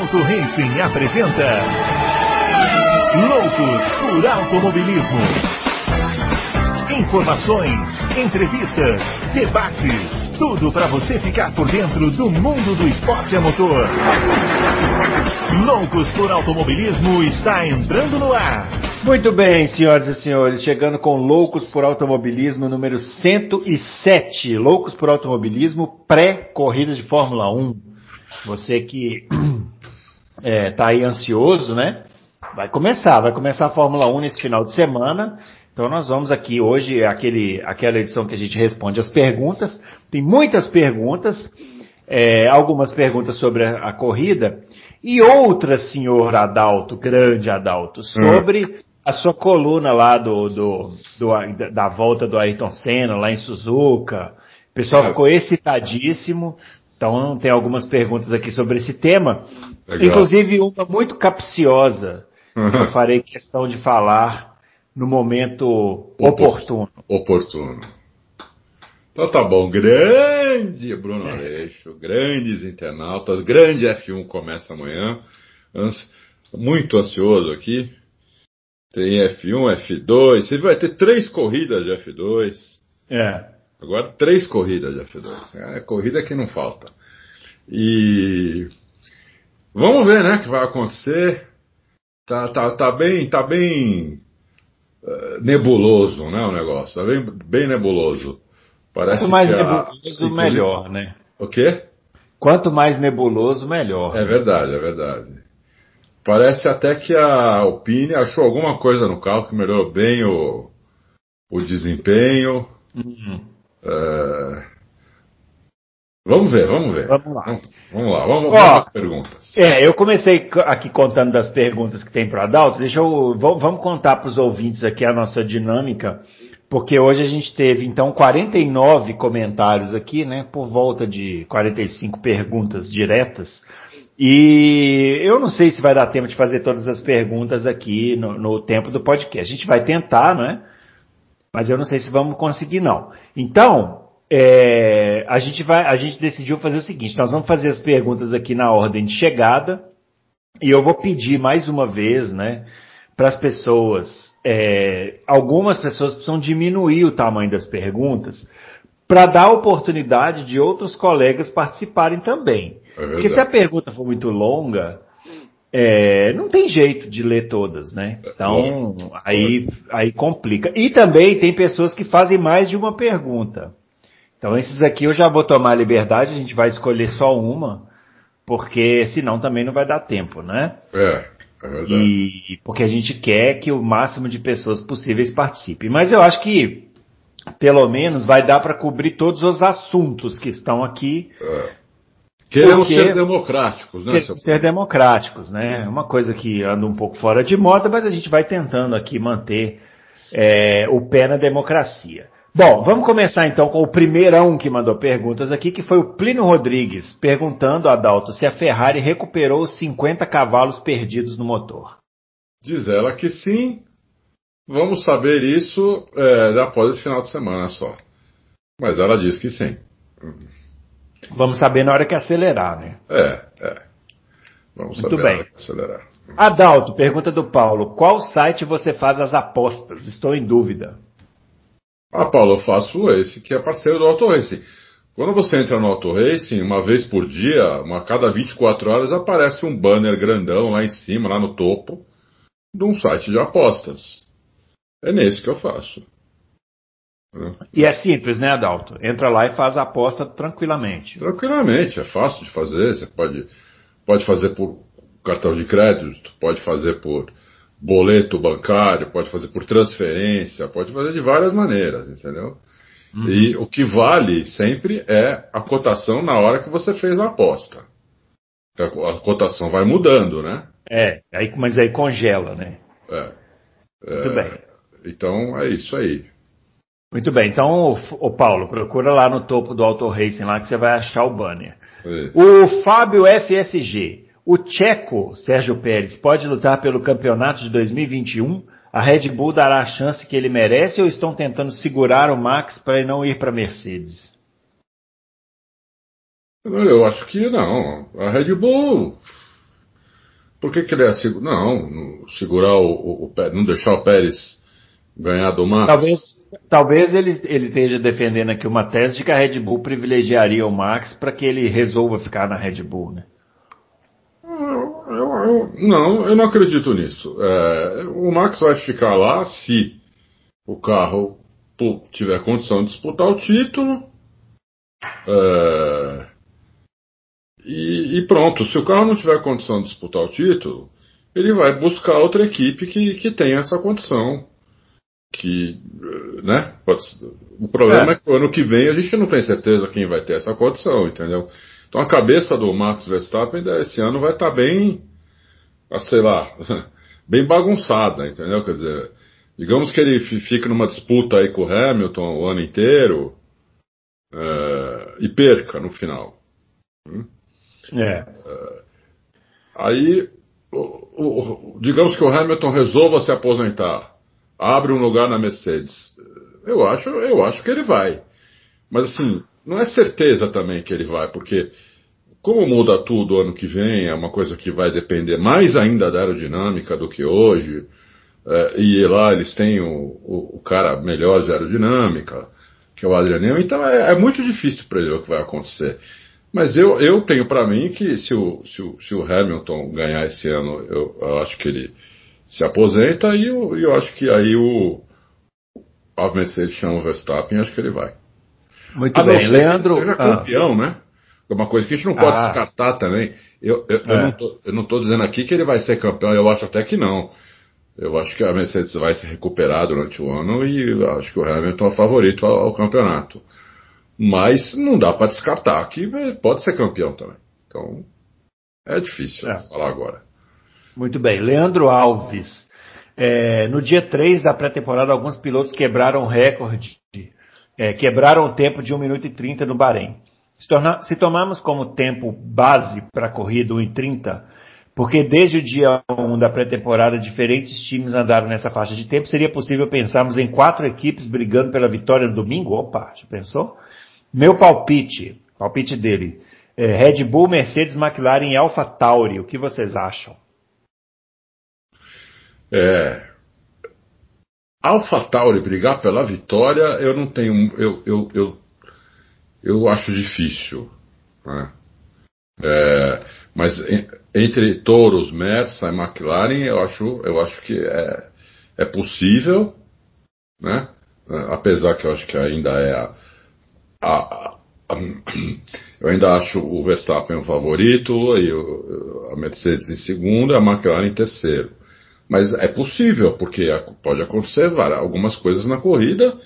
Adalto Racing apresenta Loucos por Automobilismo. Informações, entrevistas, debates, tudo para você ficar por dentro do mundo do esporte a motor. Loucos por Automobilismo está entrando no ar. Muito bem, senhoras e senhores, chegando com Loucos por Automobilismo número 107. Loucos por Automobilismo pré-corrida de Fórmula 1. Você que é, tá aí ansioso, né? Vai começar, vai começar a Fórmula 1 nesse final de semana. Então nós vamos aqui hoje, aquele, aquela edição que a gente responde as perguntas. Tem muitas perguntas, é, algumas perguntas sobre a, a, corrida e outras, senhor Adalto, grande Adalto, sobre hum. a sua coluna lá do, do, do, da volta do Ayrton Senna, lá em Suzuka. O pessoal ficou excitadíssimo. Então tem algumas perguntas aqui sobre esse tema. Legal. Inclusive uma muito capciosa. Uhum. Eu farei questão de falar no momento oportuno. Oportuno. Então tá bom, grande Bruno. Aleixo, grandes internautas, grande F1 começa amanhã. Muito ansioso aqui. Tem F1, F2, você vai ter três corridas de F2. É. Agora três corridas de F2. É corrida que não falta. E vamos ver, né, o que vai acontecer. Tá, tá, tá bem, tá bem uh, nebuloso, né, o negócio. Tá bem, bem nebuloso. Parece Quanto mais nebuloso, a... melhor, né? O quê? Quanto mais nebuloso, melhor. É verdade, é verdade. Parece até que a Alpine achou alguma coisa no carro que melhorou bem o, o desempenho. Uhum. É... Vamos ver, vamos ver. Vamos lá. Vamos, vamos lá, vamos, Ó, vamos perguntas. É, eu comecei aqui contando das perguntas que tem para Adalto. Deixa eu. Vamos contar para os ouvintes aqui a nossa dinâmica, porque hoje a gente teve então 49 comentários aqui, né? Por volta de 45 perguntas diretas. E eu não sei se vai dar tempo de fazer todas as perguntas aqui no, no tempo do podcast. A gente vai tentar, né? Mas eu não sei se vamos conseguir não. Então, é, a gente vai, a gente decidiu fazer o seguinte: nós vamos fazer as perguntas aqui na ordem de chegada e eu vou pedir mais uma vez, né, para as pessoas. É, algumas pessoas precisam diminuir o tamanho das perguntas para dar oportunidade de outros colegas participarem também. É Porque se a pergunta for muito longa, é, não tem jeito de ler todas, né? Então, aí, aí complica. E também tem pessoas que fazem mais de uma pergunta. Então, esses aqui eu já vou tomar a liberdade, a gente vai escolher só uma, porque senão também não vai dar tempo, né? É, é verdade. E porque a gente quer que o máximo de pessoas possíveis participem. Mas eu acho que, pelo menos, vai dar para cobrir todos os assuntos que estão aqui. É. Queremos ser democráticos, né? Queremos ser democráticos, né? É uma coisa que anda um pouco fora de moda, mas a gente vai tentando aqui manter é, o pé na democracia. Bom, vamos começar então com o primeirão que mandou perguntas aqui, que foi o Plínio Rodrigues, perguntando a Adalto se a Ferrari recuperou os 50 cavalos perdidos no motor. Diz ela que sim. Vamos saber isso é, após esse final de semana só. Mas ela diz que sim. Vamos saber na hora que acelerar, né? É, é. Vamos Muito saber bem. na hora que acelerar. Adalto, pergunta do Paulo. Qual site você faz as apostas? Estou em dúvida. Ah, Paulo, eu faço esse, que é parceiro do Auto Racing. Quando você entra no Auto Racing, uma vez por dia, uma cada 24 horas, aparece um banner grandão lá em cima, lá no topo, de um site de apostas. É nesse que eu faço. E é simples, né, Adalto? Entra lá e faz a aposta tranquilamente. Tranquilamente, é fácil de fazer. Você pode, pode fazer por cartão de crédito, pode fazer por boleto bancário, pode fazer por transferência, pode fazer de várias maneiras, entendeu? Uhum. E o que vale sempre é a cotação na hora que você fez a aposta. A cotação vai mudando, né? É, aí, mas aí congela, né? É. Muito é, bem. Então é isso aí. Muito bem, então, o Paulo, procura lá no topo do Auto Racing lá que você vai achar o banner. Isso. O Fábio FSG. O tcheco Sérgio Pérez pode lutar pelo campeonato de 2021? A Red Bull dará a chance que ele merece ou estão tentando segurar o Max para ele não ir para Mercedes? Eu acho que não. A Red Bull Por que, que ele é seguro? Não, segurar o, o, o, não deixar o Pérez ganhar do Max. Talvez, talvez ele, ele esteja defendendo aqui uma tese de que a Red Bull privilegiaria o Max para que ele resolva ficar na Red Bull, né? Eu, eu, não, eu não acredito nisso. É, o Max vai ficar lá se o carro tiver condição de disputar o título. É, e, e, pronto, se o carro não tiver condição de disputar o título, ele vai buscar outra equipe que, que tenha essa condição. Que, né? O problema é. é que o ano que vem a gente não tem certeza quem vai ter essa condição, entendeu? Então a cabeça do Max Verstappen esse ano vai estar tá bem, ah, sei lá, bem bagunçada, entendeu? Quer dizer, digamos que ele fique numa disputa aí com o Hamilton o ano inteiro é, e perca no final. Hum? É. é. Aí, digamos que o Hamilton resolva se aposentar, abre um lugar na Mercedes. Eu acho, eu acho que ele vai. Mas assim, não é certeza também que ele vai, porque como muda tudo ano que vem, é uma coisa que vai depender mais ainda da aerodinâmica do que hoje. É, e lá eles têm o, o, o, cara melhor de aerodinâmica, que é o Adriano. Então é, é muito difícil para ele o que vai acontecer. Mas eu, eu tenho para mim que se o, se, o, se o Hamilton ganhar esse ano, eu, eu acho que ele se aposenta e eu, eu acho que aí o a Mercedes chama o Verstappen e acho que ele vai. Muito a bem, Leandro. Seja ah. campeão, né? É uma coisa que a gente não pode ah. descartar também. Eu, eu, é. eu não estou dizendo aqui que ele vai ser campeão, eu acho até que não. Eu acho que a Mercedes vai se recuperar durante o ano e acho que o Hamilton é favorito ao, ao campeonato. Mas não dá para descartar que pode ser campeão também. Então, é difícil é. falar agora. Muito bem. Leandro Alves. É, no dia 3 da pré-temporada, alguns pilotos quebraram o recorde, é, quebraram o tempo de 1 minuto e 30 no Bahrein. Se, torna, se tomarmos como tempo base para a corrida 1 e 30, porque desde o dia 1 da pré-temporada diferentes times andaram nessa faixa de tempo, seria possível pensarmos em quatro equipes brigando pela vitória no domingo? Opa, já pensou? Meu palpite, palpite dele, é Red Bull, Mercedes, McLaren e Alpha Tauri. O que vocês acham? É, Alpha Tauri brigar pela vitória, eu não tenho, eu, eu, eu, eu acho difícil. Né? É, mas entre Touros, Mersa e McLaren, eu acho, eu acho que é, é possível, né? apesar que eu acho que ainda é a, a, a, eu ainda acho o Verstappen o favorito, e a Mercedes em segundo e a McLaren em terceiro. Mas é possível, porque pode acontecer algumas coisas na corrida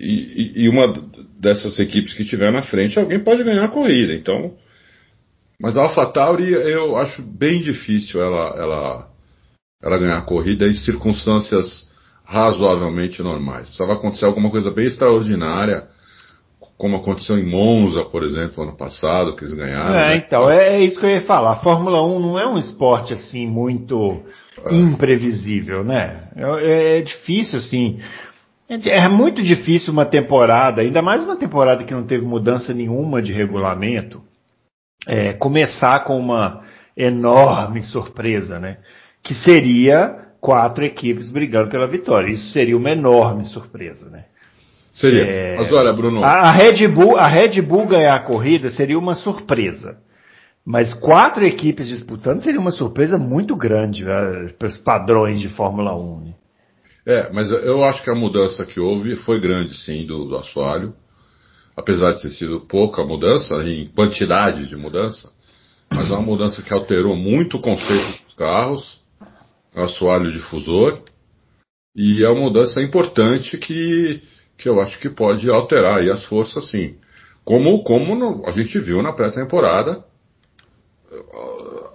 e, e, uma dessas equipes que tiver na frente, alguém pode ganhar a corrida. Então, mas a AlphaTauri eu acho bem difícil ela, ela, ela ganhar a corrida em circunstâncias razoavelmente normais. Precisava acontecer alguma coisa bem extraordinária como aconteceu em Monza, por exemplo, ano passado, que eles ganharam. É, né? então, é, é, isso que eu ia falar. A Fórmula 1 não é um esporte assim muito é. imprevisível, né? É, é, difícil, assim. É, muito difícil uma temporada, ainda mais uma temporada que não teve mudança nenhuma de regulamento, é, começar com uma enorme surpresa, né? Que seria quatro equipes brigando pela vitória. Isso seria uma enorme surpresa, né? Seria. É... Mas olha, Bruno. A, a, Red Bull, a Red Bull ganhar a corrida seria uma surpresa. Mas quatro equipes disputando seria uma surpresa muito grande né, para os padrões de Fórmula 1. Né? É, mas eu acho que a mudança que houve foi grande, sim, do, do assoalho. Apesar de ter sido pouca mudança, em quantidade de mudança, mas é uma mudança que alterou muito o conceito dos carros, o assoalho difusor, e é uma mudança importante que que eu acho que pode alterar aí as forças sim. Como, como a gente viu na pré-temporada,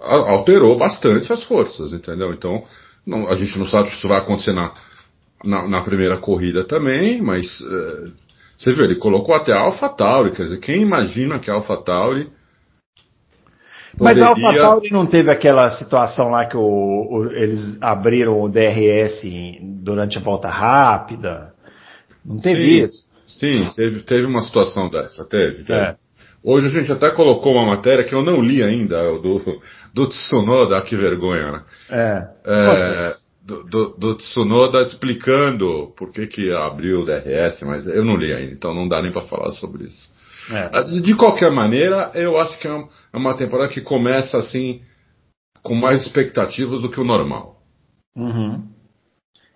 alterou bastante as forças, entendeu? Então, não, a gente não sabe se isso vai acontecer na, na, na primeira corrida também, mas é, você viu, ele colocou até a AlphaTauri, quer dizer, quem imagina que a AlphaTauri mas a AlphaTauri não teve aquela situação lá que o, o, eles abriram o DRS durante a volta rápida? Não teve sim, isso? Sim, teve, teve uma situação dessa, teve. teve. É. Hoje a gente até colocou uma matéria que eu não li ainda, do, do Tsunoda, que vergonha, né? É. É, do, do, do Tsunoda explicando por que, que abriu o DRS, mas eu não li ainda, então não dá nem para falar sobre isso. É. De qualquer maneira, eu acho que é uma temporada que começa assim, com mais expectativas do que o normal. Uhum.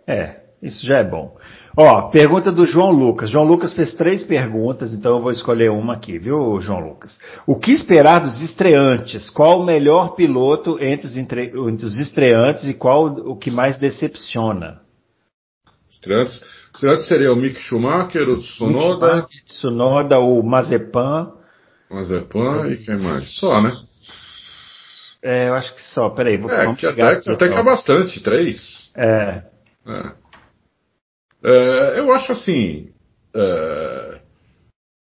É, isso já é bom. Ó, pergunta do João Lucas. João Lucas fez três perguntas, então eu vou escolher uma aqui, viu, João Lucas? O que esperar dos estreantes? Qual o melhor piloto entre os, entre, entre os estreantes e qual o que mais decepciona? Estreantes, estreantes seria o Mick Schumacher, o Tsunoda. Tsunoda, o Mazepan. Mazepan e quem mais? Só, né? É, eu acho que só. Peraí, vou é, que até, até que é bastante, três. É. é. É, eu acho assim. É,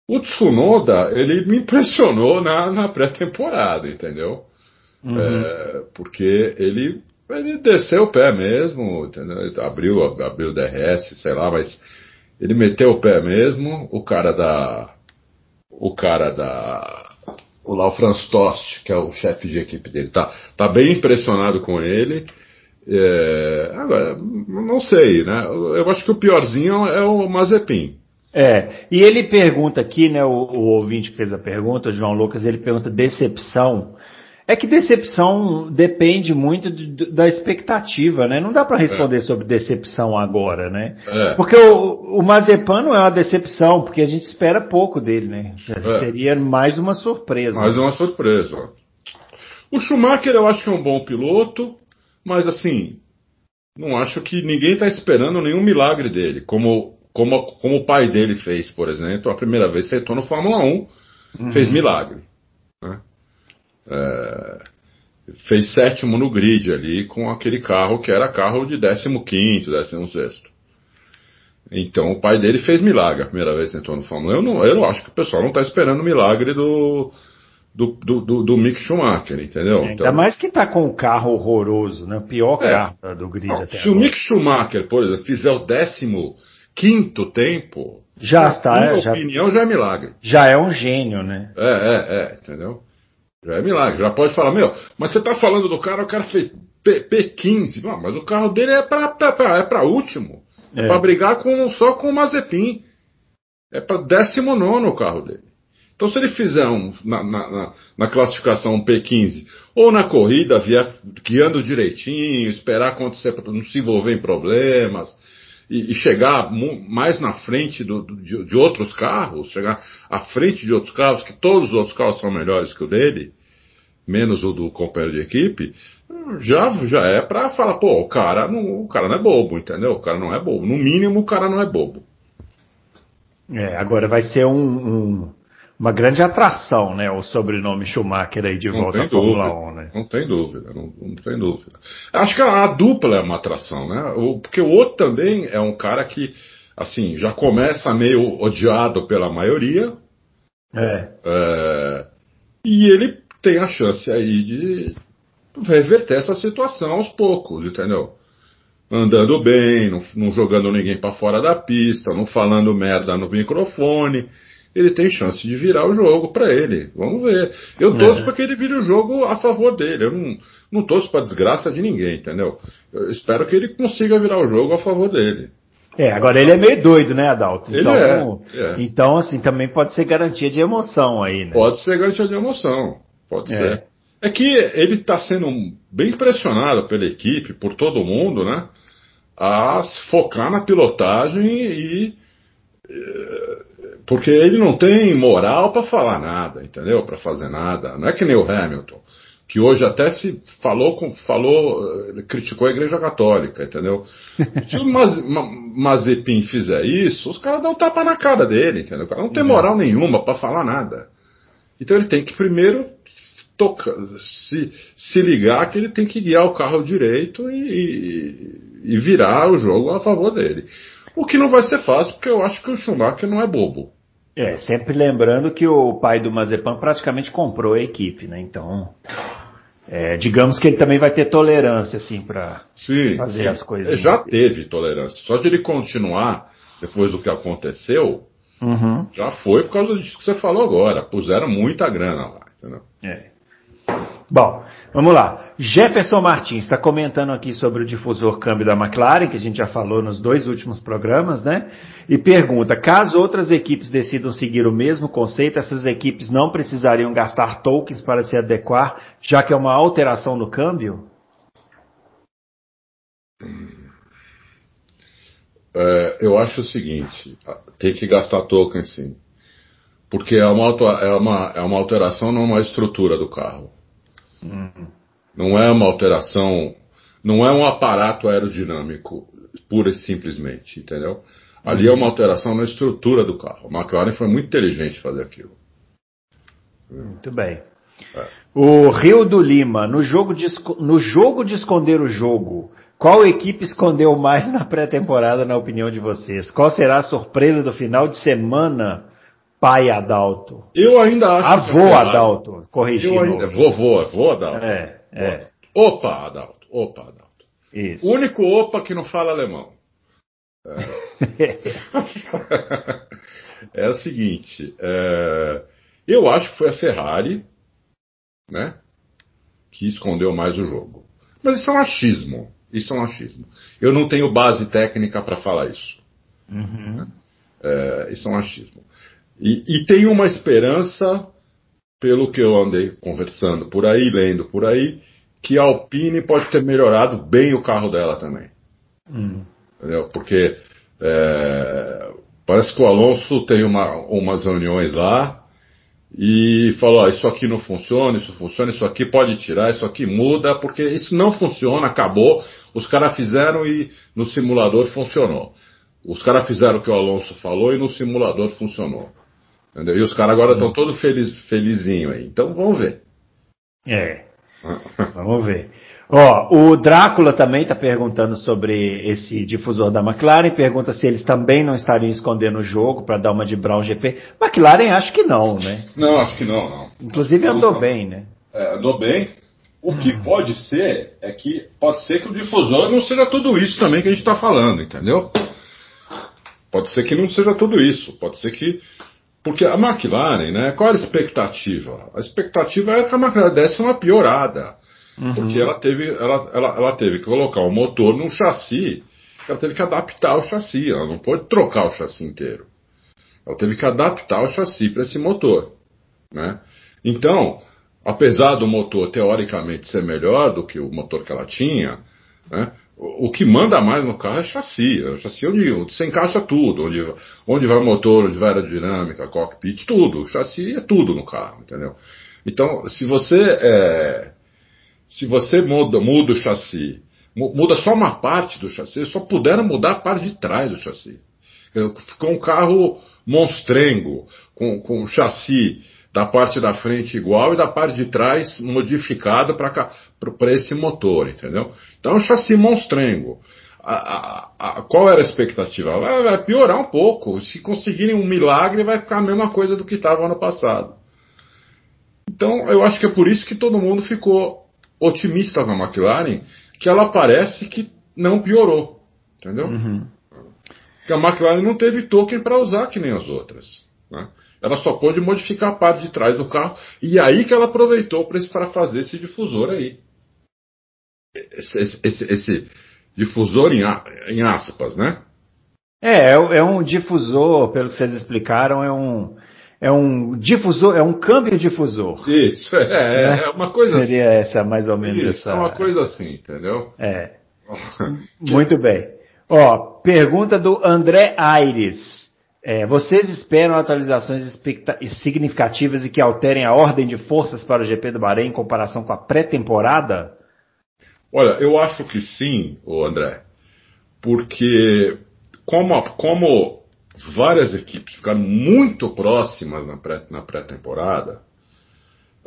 o Tsunoda, ele me impressionou na, na pré-temporada, entendeu? Uhum. É, porque ele, ele desceu o pé mesmo, entendeu? Abriu, abriu o DRS, sei lá, mas ele meteu o pé mesmo. O cara da. O cara da. O lá, o Franz Tost, que é o chefe de equipe dele, tá, tá bem impressionado com ele. É, agora, não sei, né? Eu acho que o piorzinho é o Mazepin. É, e ele pergunta aqui, né, o, o, ouvinte que fez a pergunta, o João Lucas, ele pergunta decepção. É que decepção depende muito de, da expectativa, né? Não dá para responder é. sobre decepção agora, né? É. Porque o, o Mazepan não é uma decepção, porque a gente espera pouco dele, né? É. Seria mais uma surpresa. Mais uma surpresa. O Schumacher eu acho que é um bom piloto, mas assim, não acho que ninguém está esperando nenhum milagre dele, como, como, como o pai dele fez, por exemplo, a primeira vez que sentou no Fórmula 1, uhum. fez milagre. Né? É, fez sétimo no grid ali com aquele carro que era carro de 15, 16. Então o pai dele fez milagre a primeira vez que entrou no Fórmula 1. Eu não, eu acho que o pessoal não está esperando o milagre do, do, do, do, do Mick Schumacher, entendeu? É, ainda então, mais que tá com um carro horroroso, né? O pior é, carro do grid não, até Se agora. o Mick Schumacher, por exemplo, fizer o 15 quinto tempo, já está, na minha é, opinião, já, já é milagre. Já é um gênio, né? É, é, é, entendeu? Já é milagre. Já pode falar, meu, mas você tá falando do cara, o cara fez P, P15. Não, mas o carro dele é pra, pra, pra é pra último. É, é pra brigar com, só com o Mazepin. É pra 19 o carro dele. Então, se ele fizer um, na, na, na, classificação um P15, ou na corrida, via, guiando direitinho, esperar acontecer não se envolver em problemas, e, e chegar mais na frente do, de, de, outros carros, chegar à frente de outros carros, que todos os outros carros são melhores que o dele, menos o do companheiro de equipe, já, já é para falar, pô, o cara, não, o cara não é bobo, entendeu? O cara não é bobo. No mínimo, o cara não é bobo. É, agora vai ser um, um uma grande atração, né? O sobrenome Schumacher aí de não volta à Fórmula 1, né? Não tem dúvida, não, não, tem dúvida. Acho que a, a, dupla é uma atração, né? O, porque o outro também é um cara que, assim, já começa meio odiado pela maioria. É. é e ele tem a chance aí de reverter essa situação aos poucos, entendeu? Andando bem, não, não jogando ninguém para fora da pista, não falando merda no microfone ele tem chance de virar o jogo para ele. Vamos ver. Eu torço é. para que ele vire o jogo a favor dele. Eu não, não torço para desgraça de ninguém, entendeu? Eu espero que ele consiga virar o jogo a favor dele. É, agora ele é meio doido, né, Adalto? Então, ele é, é. então, assim, também pode ser garantia de emoção aí, né? Pode ser garantia de emoção, pode é. ser. É que ele está sendo bem pressionado pela equipe, por todo mundo, né? A focar na pilotagem e, e porque ele não tem moral para falar nada, entendeu? Para fazer nada. Não é que nem o Hamilton, que hoje até se falou, com, falou, eh, criticou a Igreja Católica, entendeu? Se o Maz, Mazepin fizer isso, os caras dão um tapa na cara dele, entendeu? O cara não tem moral nenhuma para falar nada. Então ele tem que primeiro tocar, se, se ligar que ele tem que guiar o carro direito e, e, e virar o jogo a favor dele. O que não vai ser fácil, porque eu acho que o Schumacher não é bobo. É, sempre lembrando que o pai do Mazepan praticamente comprou a equipe, né? Então, é, digamos que ele também vai ter tolerância, assim, para fazer sim. as coisas. Ele já teve tolerância. Só de ele continuar, depois do que aconteceu, Uhum. Já foi por causa disso que você falou agora. Puseram muita grana lá, entendeu? É. Bom, vamos lá. Jefferson Martins está comentando aqui sobre o difusor câmbio da McLaren, que a gente já falou nos dois últimos programas, né? E pergunta: caso outras equipes decidam seguir o mesmo conceito, essas equipes não precisariam gastar tokens para se adequar, já que é uma alteração no câmbio? É, eu acho o seguinte: tem que gastar token sim. Porque é uma, é uma, é uma alteração numa estrutura do carro. Não é uma alteração, não é um aparato aerodinâmico, pura e simplesmente, entendeu? Ali é uma alteração na estrutura do carro. A McLaren foi muito inteligente fazer aquilo. Muito bem. É. O Rio do Lima, no jogo, de, no jogo de esconder o jogo, qual equipe escondeu mais na pré-temporada, na opinião de vocês? Qual será a surpresa do final de semana pai Adalto. Eu ainda acho. Avô é Adalto, corrigindo. Eu ainda, vovô, avô Adalto. É, é. Opa, Adalto, opa, Adalto. Isso. O único opa que não fala alemão. É, é o seguinte, é... eu acho que foi a Ferrari, né, que escondeu mais o jogo. Mas isso é um achismo. Isso é um achismo. Eu não tenho base técnica para falar isso. Uhum. É, isso é um achismo. E, e tem uma esperança, pelo que eu andei conversando por aí, lendo por aí, que a Alpine pode ter melhorado bem o carro dela também. Hum. Entendeu? Porque é, parece que o Alonso tem uma, umas reuniões lá e falou: ó, isso aqui não funciona, isso funciona, isso aqui pode tirar, isso aqui muda, porque isso não funciona, acabou. Os caras fizeram e no simulador funcionou. Os caras fizeram o que o Alonso falou e no simulador funcionou. Entendeu? E os caras agora estão todos feliz, felizinho aí. Então vamos ver. É. vamos ver. Ó, o Drácula também está perguntando sobre esse difusor da McLaren, pergunta se eles também não estariam escondendo o jogo para dar uma de Brown GP. McLaren acho que não, né? Não, acho que não, não. Inclusive andou não. bem, né? É, andou bem. O que pode ser é que pode ser que o difusor não seja tudo isso também que a gente está falando, entendeu? Pode ser que não seja tudo isso. Pode ser que porque a McLaren, né, qual era a expectativa? A expectativa era que a McLaren desse uma piorada. Uhum. Porque ela teve, ela, ela, ela teve que colocar o motor num chassi, ela teve que adaptar o chassi, ela não pode trocar o chassi inteiro. Ela teve que adaptar o chassi para esse motor. Né? Então, apesar do motor teoricamente ser melhor do que o motor que ela tinha, né, o que manda mais no carro é chassi. É o chassi onde, onde você encaixa tudo. Onde, onde vai o motor, onde vai a aerodinâmica, cockpit, tudo. O chassi é tudo no carro, entendeu? Então, se você, é, se você muda, muda o chassi, muda só uma parte do chassi, só puderam mudar a parte de trás do chassi. Ficou um carro monstrengo, com, com chassi da parte da frente igual e da parte de trás modificada para esse motor, entendeu? Então é um chassi monstrengo. A, a, a, qual era a expectativa? Vai, vai, piorar um pouco. Se conseguirem um milagre, vai ficar a mesma coisa do que estava ano passado. Então eu acho que é por isso que todo mundo ficou otimista com a McLaren, que ela parece que não piorou, entendeu? Uhum. Que a McLaren não teve token para usar que nem as outras. Né? Ela só pôde modificar a parte de trás do carro e aí que ela aproveitou para fazer esse difusor aí. Esse, esse, esse difusor em, em, aspas, né? É, é, é um difusor, pelo que vocês explicaram, é um, é um difusor, é um câmbio difusor. Isso, é, né? é uma coisa Seria assim. essa, mais ou menos Isso, essa. É uma coisa assim, entendeu? É. Muito bem. Ó, pergunta do André Aires. É, vocês esperam atualizações significativas e que alterem a ordem de forças para o GP do Bahrein em comparação com a pré-temporada? Olha, eu acho que sim, André, porque como, como várias equipes ficaram muito próximas na, pré, pré-temporada,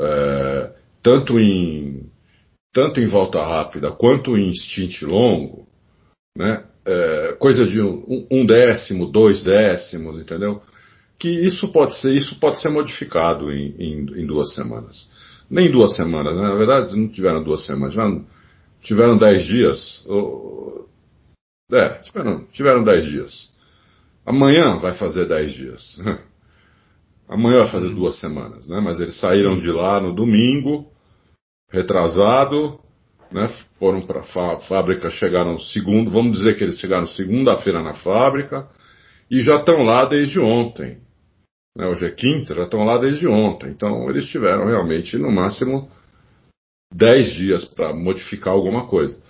é, tanto em tanto em volta rápida quanto em stint longo, né? É, coisa de um, um, décimo, dois décimos, entendeu? Que isso pode ser, isso pode ser modificado em, em, em duas semanas. Nem duas semanas, né? na verdade não tiveram duas semanas, tiveram, tiveram dez dias. Ou, é, tiveram, tiveram dez dias. Amanhã vai fazer 10 dias. Amanhã vai fazer duas semanas, né? Mas eles saíram Sim. de lá no domingo, retrasado, né? Foram para a fábrica, chegaram segundo, vamos dizer que eles chegaram segunda-feira na fábrica e já estão lá desde ontem. Né? Hoje é quinta, já estão lá desde ontem. Então eles tiveram realmente no máximo 10 dias para modificar alguma coisa.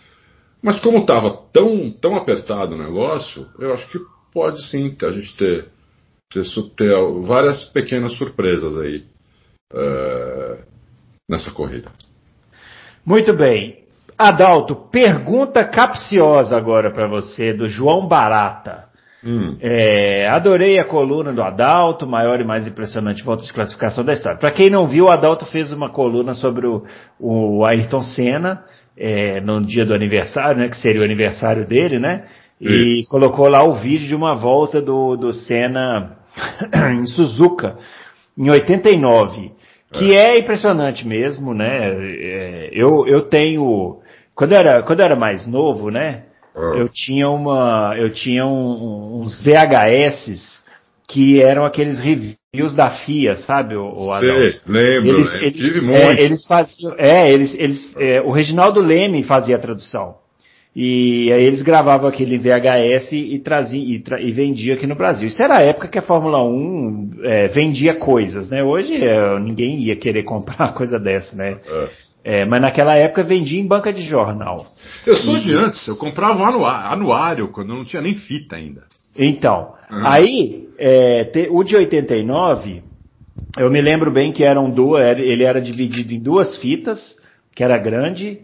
Mas como estava tão, tão apertado o negócio, eu acho que pode sim a gente ter, ter, ter várias pequenas surpresas aí é, nessa corrida. Muito bem. Adalto, pergunta capciosa agora para você, do João Barata. Hum. É, adorei a coluna do Adalto, maior e mais impressionante volta de classificação da história. Para quem não viu, o Adalto fez uma coluna sobre o, o Ayrton Senna é, no dia do aniversário, né, que seria o aniversário dele, né? E Isso. colocou lá o vídeo de uma volta do, do Senna em Suzuka, em 89. Que é, é impressionante mesmo, né? É, eu, eu tenho. Quando eu, era, quando eu era mais novo, né? Ah. Eu tinha uma. Eu tinha um, uns VHS que eram aqueles reviews da FIA, sabe, o, o Sei, lembro, eles, né? eles, Tive muito. É, eles faziam, é, eles, eles, é, o Reginaldo Leme fazia a tradução. E aí eles gravavam aquele VHS e trazia e, tra e vendia aqui no Brasil. Isso era a época que a Fórmula 1 é, vendia coisas, né? Hoje é, ninguém ia querer comprar uma coisa dessa, né? É. É, mas naquela época vendia em banca de jornal. Eu sou e... de antes, eu comprava anuário, anuário quando não tinha nem fita ainda. Então, uhum. aí, é, te, o de 89, eu me lembro bem que eram duas, ele era dividido em duas fitas, que era grande,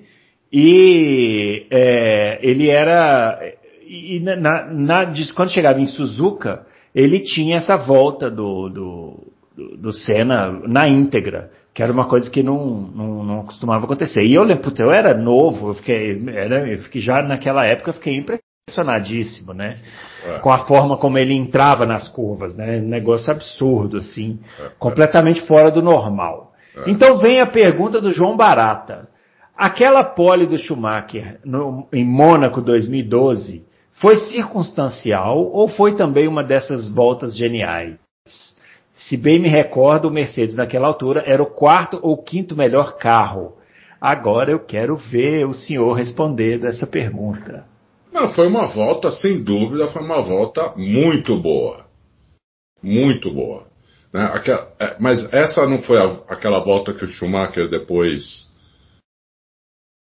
e é, ele era. E na, na, quando chegava em Suzuka, ele tinha essa volta do, do, do, do Senna na íntegra, que era uma coisa que não, não, não costumava acontecer. E eu lembro, eu era novo, eu fiquei, era, eu fiquei já naquela época eu fiquei impressionadíssimo, né? É. Com a forma como ele entrava nas curvas, né? Negócio absurdo, assim, é. completamente fora do normal. É. Então vem a pergunta do João Barata. Aquela pole do Schumacher no, em Mônaco 2012 foi circunstancial ou foi também uma dessas voltas geniais? Se bem me recordo, o Mercedes naquela altura era o quarto ou quinto melhor carro. Agora eu quero ver o senhor responder dessa pergunta. Não, foi uma volta, sem dúvida, foi uma volta muito boa. Muito boa. Né? Aquela, é, mas essa não foi a, aquela volta que o Schumacher depois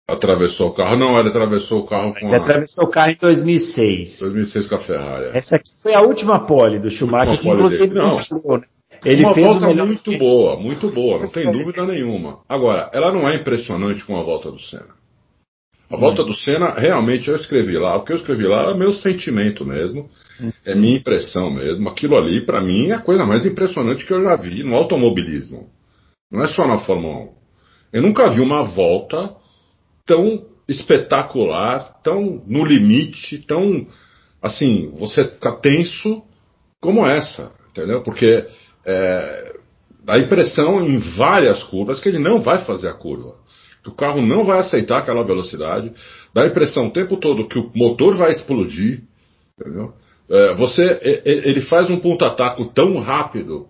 atravessou o carro. Não, ele atravessou o carro com ele a... atravessou o carro em 2006. 2006 com a Ferrari. É. Essa aqui foi a última pole do Schumacher, que inclusive não, não né? Ele uma volta muito boa, muito boa, não tem dúvida nenhuma. Agora, ela não é impressionante com a volta do Senna. A volta do Senna, realmente, eu escrevi lá. O que eu escrevi lá é meu sentimento mesmo, é minha impressão mesmo. Aquilo ali, para mim, é a coisa mais impressionante que eu já vi no automobilismo. Não é só na Fórmula 1. Eu nunca vi uma volta tão espetacular, tão no limite, tão assim, você fica tenso como essa, entendeu? Porque é, dá a impressão em várias curvas que ele não vai fazer a curva que o carro não vai aceitar aquela velocidade, dá a impressão o tempo todo que o motor vai explodir, entendeu? É, você, ele faz um ponta-taco tão rápido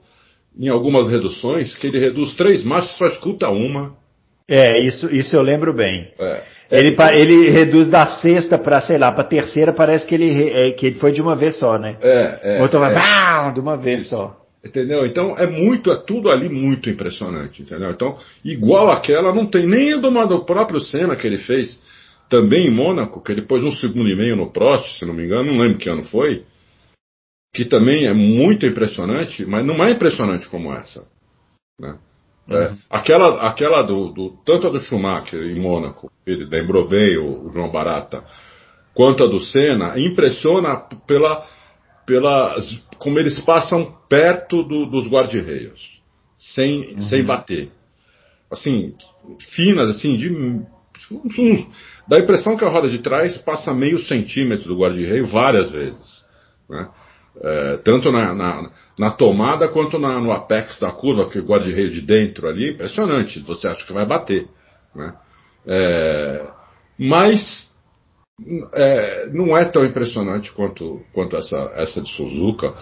em algumas reduções que ele reduz três marchas só escuta uma. É, isso, isso eu lembro bem. É. Ele, ele reduz da sexta para, sei lá, para terceira, parece que ele, é, que ele foi de uma vez só, né? É, é. O motor vai é. de uma vez isso. só. Entendeu? Então é muito, é tudo ali muito impressionante, entendeu? Então, igual aquela, não tem nem do, do próprio Senna que ele fez também em Mônaco, que ele pôs um segundo e meio no Prost, se não me engano, não lembro que ano foi, que também é muito impressionante, mas não é impressionante como essa. Né? É, uhum. É, aquela aquela do, do, tanto a do Schumacher em Mônaco, ele lembrou bem o, o João Barata, quanto a do Senna, impressiona pela pela como eles passam perto do, dos guarda-reios, sem, uhum. sem bater. Assim, finas, assim, de. dá a impressão que a roda de trás passa meio centímetro do guarda-reio várias vezes. Né? É, tanto na, na, na, tomada quanto na, no apex da curva, que o guarda-reio de dentro ali, impressionante, você acha que vai bater. Né? É, mas é, não é tão impressionante quanto, quanto essa, essa de Suzuka,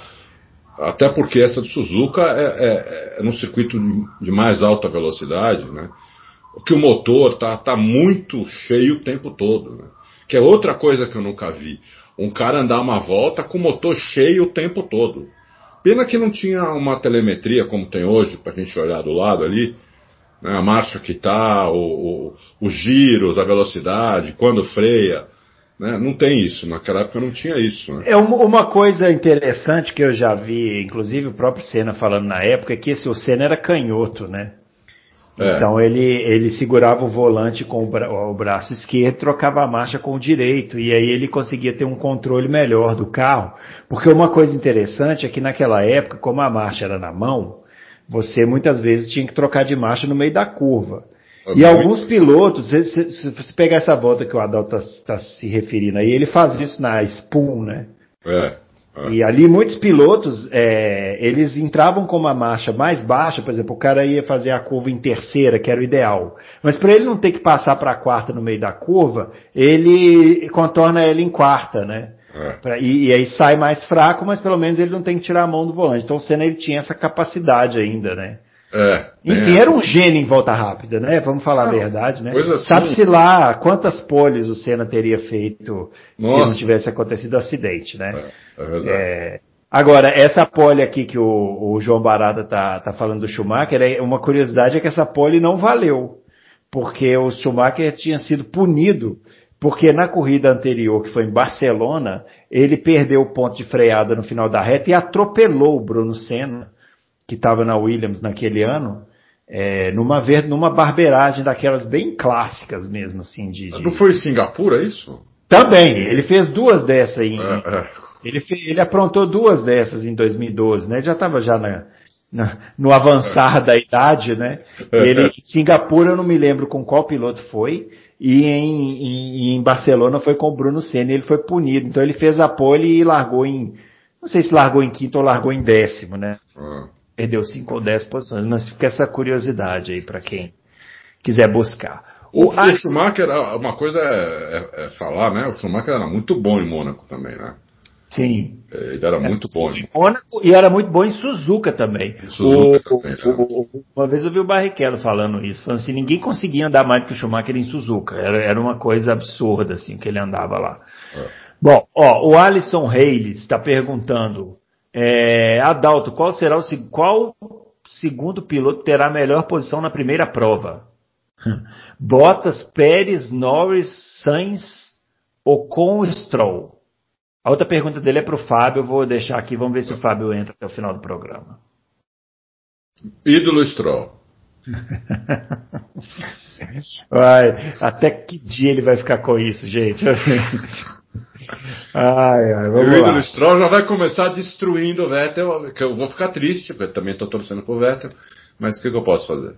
até porque essa de Suzuka é, é, é num circuito de mais alta velocidade, né? que o motor tá, tá muito cheio o tempo todo, né? que é outra coisa que eu nunca vi. Um cara andar uma volta com o motor cheio o tempo todo. Pena que não tinha uma telemetria como tem hoje, para gente olhar do lado ali, né? a marcha que tá, o, o, os giros, a velocidade, quando freia. Né? Não tem isso, naquela época não tinha isso. Né? É uma coisa interessante que eu já vi, inclusive o próprio Senna falando na época, é que esse, o Senna era canhoto, né? É. Então ele, ele segurava o volante com o, bra o, braço esquerdo, trocava a marcha com o direito, e aí ele conseguia ter um controle melhor do carro. Porque uma coisa interessante é que naquela época, como a marcha era na mão, você muitas vezes tinha que trocar de marcha no meio da curva. E alguns pilotos, se, você pegar essa volta que o Adal está tá se referindo aí, ele faz isso na Spoon, né? É, é. E ali muitos pilotos, é, eles entravam com uma marcha mais baixa, por exemplo, o cara ia fazer a curva em terceira, que era o ideal. Mas para ele não ter que passar para a quarta no meio da curva, ele contorna ela em quarta, né? É. Pra, e, e, aí sai mais fraco, mas pelo menos ele não tem que tirar a mão do volante. Então o Senna ele tinha essa capacidade ainda, né? É, Enfim, era um gênio em volta rápida, né? Vamos falar não, a verdade, né? Assim, Sabe-se lá quantas poles o Senna teria feito Nossa. se não tivesse acontecido o acidente, né? É, é verdade. É, agora, essa pole aqui que o, o João Barata tá, tá falando do Schumacher, é, uma curiosidade é que essa pole não valeu, porque o Schumacher tinha sido punido porque na corrida anterior, que foi em Barcelona, ele perdeu o ponto de freada no final da reta e atropelou o Bruno Senna que estava na Williams naquele ano, é, numa, ver, numa barbeiragem daquelas bem clássicas mesmo, assim, de... de... Não foi em Singapura isso? Também, ele fez duas dessas aí. É, é. Ele, ele aprontou duas dessas em 2012, né? Já estava já na, na, no avançar da idade, né? Ele, em Singapura eu não me lembro com qual piloto foi, e em, em, em Barcelona foi com o Bruno Senna, ele foi punido. Então ele fez a pole e largou em, não sei se largou em quinto ou largou em décimo, né? Ah perdeu 5 ou 10 posições, mas fica essa curiosidade aí para quem quiser buscar. O, o, o Schumacher, uma coisa é, é, é, falar, né? O Schumacher era muito bom em Mônaco também, né? Sim. É, ele era muito bom em Mônaco e era muito bom em Suzuka também. Em Suzuka o, também o, uma vez eu vi o Barrichello falando isso, falando assim, ninguém conseguia andar mais do que o Schumacher em Suzuka. Era, era uma coisa absurda, assim, que ele andava lá. É. Bom, ó, o Alisson Reis está perguntando é, Adalto, qual será o qual segundo piloto terá a melhor posição na primeira prova? Bottas, Pérez, Norris, Sainz, Ocon Stroll? A outra pergunta dele é para o Fábio, eu vou deixar aqui, vamos ver se o Fábio entra até o final do programa. Ídolo Stroll. vai, até que dia ele vai ficar com isso, gente? Ai, ai, vamos o lá. Stroll já vai começar destruindo o Vettel, que eu vou ficar triste, porque eu também estou torcendo pro Vettel, mas o que, que, eu posso fazer?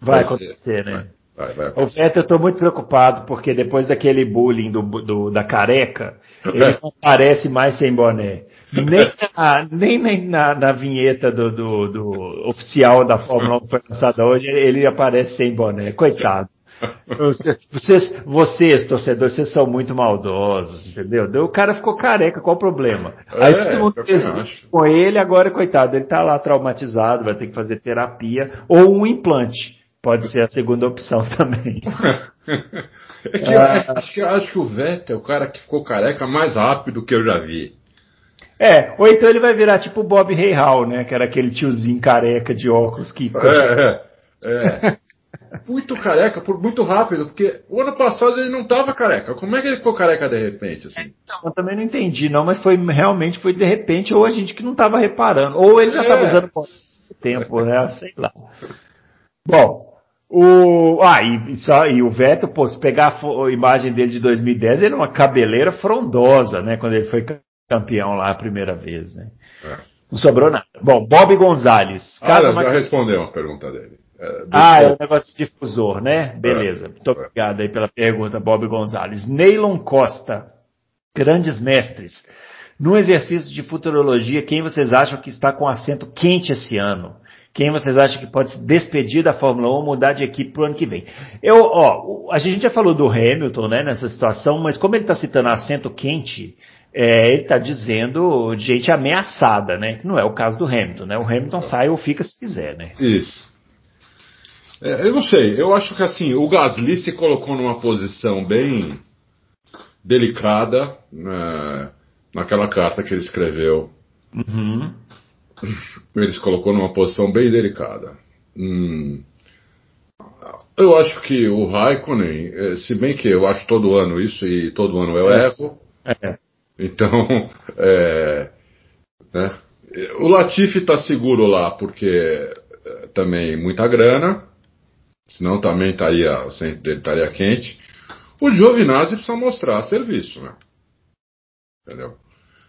Vai, vai acontecer, né? Vai, vai, vai o Vettel eu estou muito preocupado, porque depois daquele bullying do, do da careca, ele não aparece mais sem boné. Nem, na, nem na, na vinheta do, do, do, oficial da Fórmula 1 que foi lançada hoje, ele aparece sem boné. Coitado. Vocês, vocês, torcedores, vocês são muito maldosos, entendeu? O cara ficou careca, qual o problema? É, Aí todo mundo fez com ele, agora, coitado, ele tá lá traumatizado, vai ter que fazer terapia ou um implante. Pode ser a segunda opção também. é que ah. acho, que, acho que o Vettel é o cara que ficou careca mais rápido que eu já vi. É, ou então ele vai virar tipo o Bob Hall, né? Que era aquele tiozinho careca de óculos que. É, é. é. muito careca, por muito rápido, porque o ano passado ele não estava careca. Como é que ele ficou careca de repente? Assim? Então, eu também não entendi, não, mas foi realmente foi de repente, ou a gente que não estava reparando, ou ele já estava é. usando por tempo, né? Sei lá. Bom, o. Ah, e, só, e o Vettel, pô, se pegar a, imagem dele de 2010, ele era uma cabeleira frondosa, né? Quando ele foi campeão lá a primeira vez, né? É. Não sobrou nada. Bom, Bob Gonzalez. Ah, já respondeu a pergunta dele. Ah, é o um negócio de difusor, né? Beleza. É, Muito é. obrigado aí pela pergunta, Bob Gonzalez. Neylon Costa, grandes mestres. No exercício de futurologia, quem vocês acham que está com assento quente esse ano? Quem vocês acham que pode se despedir da Fórmula 1 mudar de equipe pro ano que vem? Eu, ó, a gente já falou do Hamilton, né, nessa situação, mas como ele está citando assento quente, é, ele está dizendo gente ameaçada, né? Que não é o caso do Hamilton, né? O Hamilton sai ou fica se quiser, né? Isso. É, eu não sei, eu acho que assim, o Gasly se colocou numa posição bem delicada né, naquela carta que ele escreveu. Uhum. Ele se colocou numa posição bem delicada. Hum, eu acho que o Raikkonen, eh, se bem que eu acho todo ano isso e todo ano eu É. erro, É. então é, né, o Latifi está seguro lá porque eh, também muita grana, senão também estaria, o centro dele estaria quente. O Giovinazzi precisa mostrar serviço, né? Entendeu?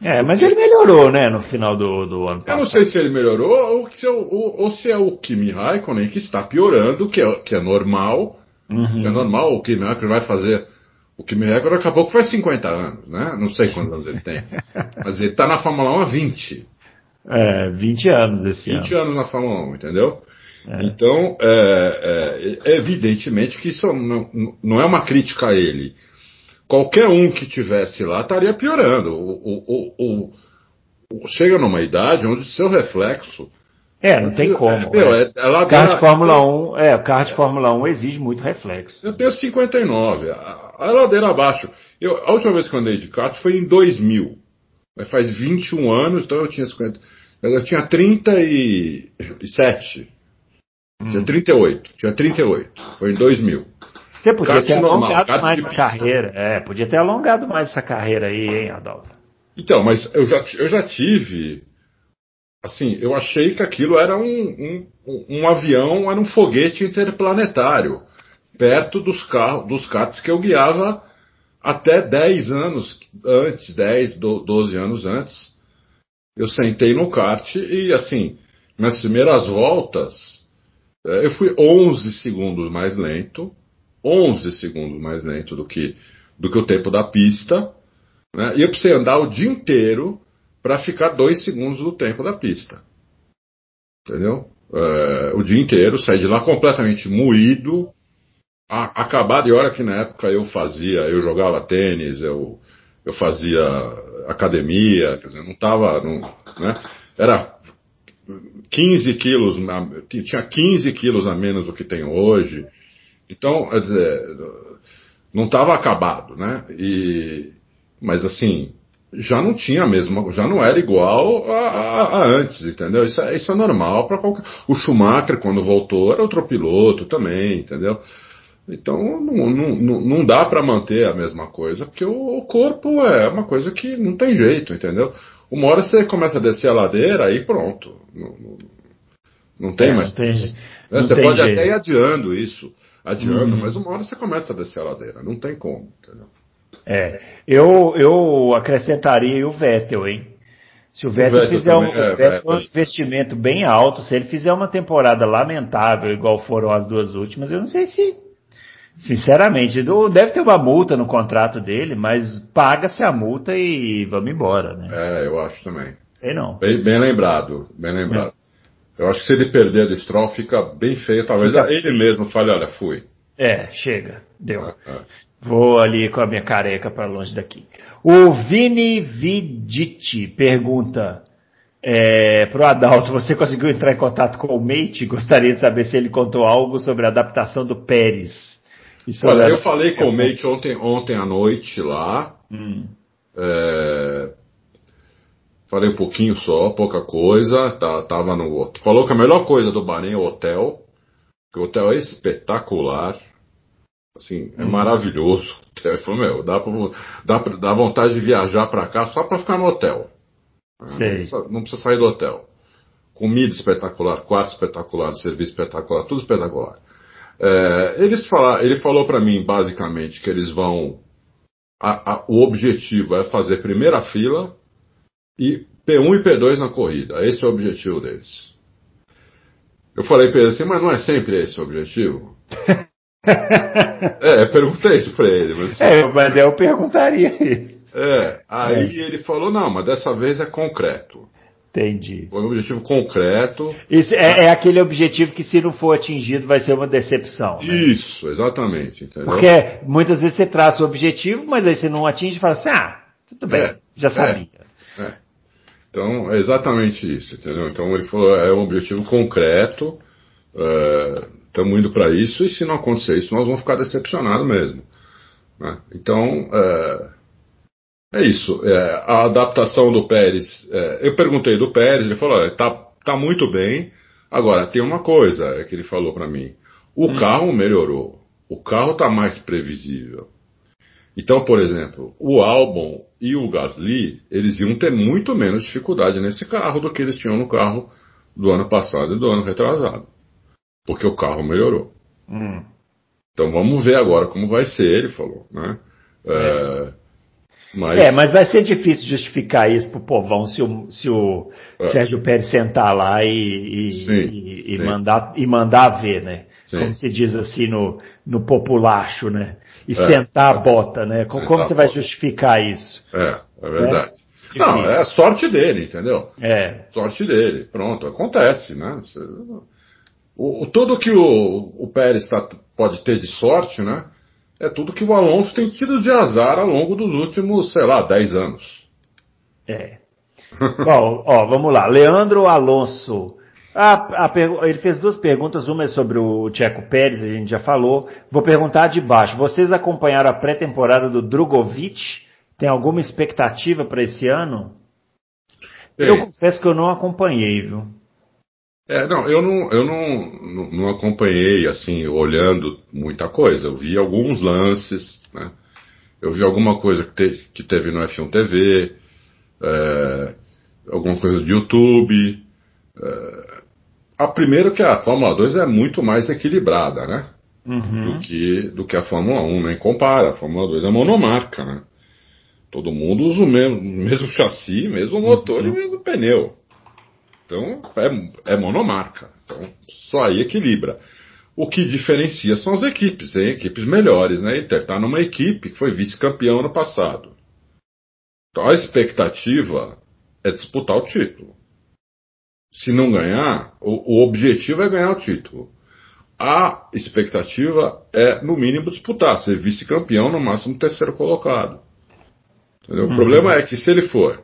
É, mas ele melhorou, né, no final do, do ano Eu passado. não sei se ele melhorou ou se é o, ou- se é o Kimi Raikkonen que está piorando, que é, que é normal. Uhum. Que é normal, o Kimi Raikkonen vai fazer. O Kimi Raikkonen daqui a pouco faz 50 anos, né? Não sei quantos anos ele tem. Mas ele está na Fórmula 1 há 20. É, 20 anos esse 20 ano. anos na Fórmula 1, entendeu? É. Então, é, é, evidentemente que isso não, não é uma crítica a ele. Qualquer um que tivesse lá estaria piorando. O, o- o- chega numa idade onde o seu reflexo. É, não tem como. É, meu, é. é, carro de Fórmula 1, é, o carro de Fórmula 1 exige muito reflexo. Eu tenho 59, a, a ladeira abaixo. Eu, a última vez que eu andei de kart foi em 2000. Mas faz 21 anos, então eu tinha 50. Eu tinha 37. Tinha 38. Tinha 38. Foi em 2000. Você podia ter normal, alongado mais carreira. É, podia ter alongado mais essa carreira aí, hein, Adalto? Então, mas eu já, eu já tive. Assim, eu achei que aquilo era um, um, um- avião, era um foguete interplanetário, perto dos carros, dos karts que eu guiava até 10 anos antes, 10, do- 12 anos antes. Eu sentei no kart e, assim, nas primeiras voltas, eu fui 11 segundos mais lento, 11 segundos mais lento do que, do que o tempo da pista, né? E eu precisei andar o dia inteiro para ficar dois segundos do tempo da pista. Entendeu? É, o dia inteiro, saí de lá completamente moído, a- acabado, e olha que na época eu fazia, eu jogava tênis, eu, eu fazia academia, quer dizer, não tava, não, né? Era 15 quilos, tinha 15 quilos a menos do que tem hoje. Então, quer dizer, não estava acabado, né? E, mas assim, já não tinha mesmo, já não era igual a, a- a antes, entendeu? Isso, é- isso é normal para qualquer. O Schumacher, quando voltou, era outro piloto também, entendeu? Então não, não, não, não dá para manter a mesma coisa, porque o, o corpo é uma coisa que não tem jeito, entendeu? Uma hora você começa a descer a ladeira, aí pronto. Não, não, não tem É, mais. não tem- né? não Você tem pode jeito. até ir adiando isso, adiando, Uhum. mas uma hora você começa a descer a ladeira, não tem como, entendeu? É, eu, eu acrescentaria o Vettel, hein? Se o Vettel, Vettel fizer um, também, é, o Vettel Vettel. um investimento bem alto, se ele fizer uma temporada lamentável, igual foram as duas últimas, eu não sei se, sinceramente, deve ter uma multa no contrato dele, mas paga-se a multa e vamos embora, né? É, eu acho também. Sei não. Bem, bem lembrado, bem lembrado. Eu acho que se ele perder do Stroll, fica bem feio. Talvez Fica ele mesmo fale, olha, fui. É, chega, deu. É, é. Vou ali com a minha careca para longe daqui. O Vini Viditi pergunta é, pro Adalto, você conseguiu entrar em contato com o Mate? Gostaria de saber se ele contou algo sobre a adaptação do Pérez. Isso Olha, era- eu falei com o Mate ontem, ontem à noite lá. Hum, é, Falei um pouquinho só, pouca coisa. Tá, tava no. Falou que a melhor coisa do Bahrein é o hotel. Que o hotel é espetacular. Assim, é maravilhoso. Ele falou, meu, dá, pra, dá, pra- dá vontade de viajar pra cá só pra ficar no hotel. Não Sei. precisa, não precisa sair do hotel. Comida espetacular, quarto espetacular, serviço espetacular, tudo espetacular. É, eles fala, ele falou pra mim, basicamente, que eles vão. a- a- o objetivo é fazer primeira fila e P1 e P2 na corrida. Esse é o objetivo deles. Eu falei pra ele assim, mas não é sempre esse o objetivo? é, eu perguntei isso pra ele. Mas, É, mas eu perguntaria isso. é, aí ele falou, não, mas dessa vez é concreto. Entendi. Foi um objetivo concreto. Isso é, é, aquele objetivo que, se não for atingido, vai ser uma decepção. Né? Isso, exatamente. Entendeu? Porque muitas vezes você traça o objetivo, mas aí você não atinge e fala assim: ah, tudo bem, é, já sabia. É, é. Então, é exatamente isso, entendeu? Então, ele falou: é um objetivo concreto, estamos é, indo para isso, e se não acontecer isso, nós vamos ficar decepcionados mesmo. Né? Então, é, é isso. É, a adaptação do Pérez. É, eu perguntei do Pérez, ele falou: olha, tá, tá muito bem. Agora, tem uma coisa que ele falou para mim: o hum. carro melhorou. O carro está mais previsível. Então, por exemplo, o Albon e o Gasly, eles iam ter muito menos dificuldade nesse carro do que eles tinham no carro do ano passado e do ano retrasado. Porque o carro melhorou. Hum. Então vamos ver agora como vai ser, ele falou. Né? É. É, mas... É, mas vai ser difícil justificar isso pro povão se o, se o é. Sérgio Pérez sentar lá e, e, sim, e, e mandar, e mandar ver, né? Sim. Como se diz assim no, no populacho, né? E é. sentar a bota, né? Como, você vai justificar isso? É, é verdade. É? Não, é sorte dele, entendeu? É. Sorte dele. Pronto, acontece, né? O, tudo que o, o Pérez tá, pode ter de sorte, né? É tudo que o Alonso tem tido de azar ao longo dos últimos, sei lá, 10 anos. É. Bom, ó, vamos lá. Leandro Alonso. A, a, ele fez duas perguntas, uma é sobre o Tcheco Pérez, a gente já falou. Vou perguntar de baixo. Vocês acompanharam a pré-temporada do Drogovic? Tem alguma expectativa para esse ano? Eu confesso que eu não acompanhei, viu? É, não, eu não, eu não, não, acompanhei, assim, olhando muita coisa. Eu vi alguns lances, né? Eu vi alguma coisa que, te, que teve no F1 TV, é, alguma coisa de YouTube. É, a primeira que a Fórmula 2 é muito mais equilibrada, né? Uhum. Do, que, do que a Fórmula 1, nem compara. A Fórmula 2 é monomarca, né? Todo mundo usa o mesmo, mesmo chassi, mesmo motor uhum. e mesmo pneu. Então é, é monomarca. Então só aí equilibra. O que diferencia são as equipes, tem equipes melhores, né? Inter está numa equipe que foi vice-campeão ano passado. Então a expectativa é disputar o título. Se não ganhar, o, o objetivo é ganhar o título. A expectativa é, no mínimo, disputar, ser vice-campeão, no máximo terceiro colocado. Uhum. O problema é que se ele for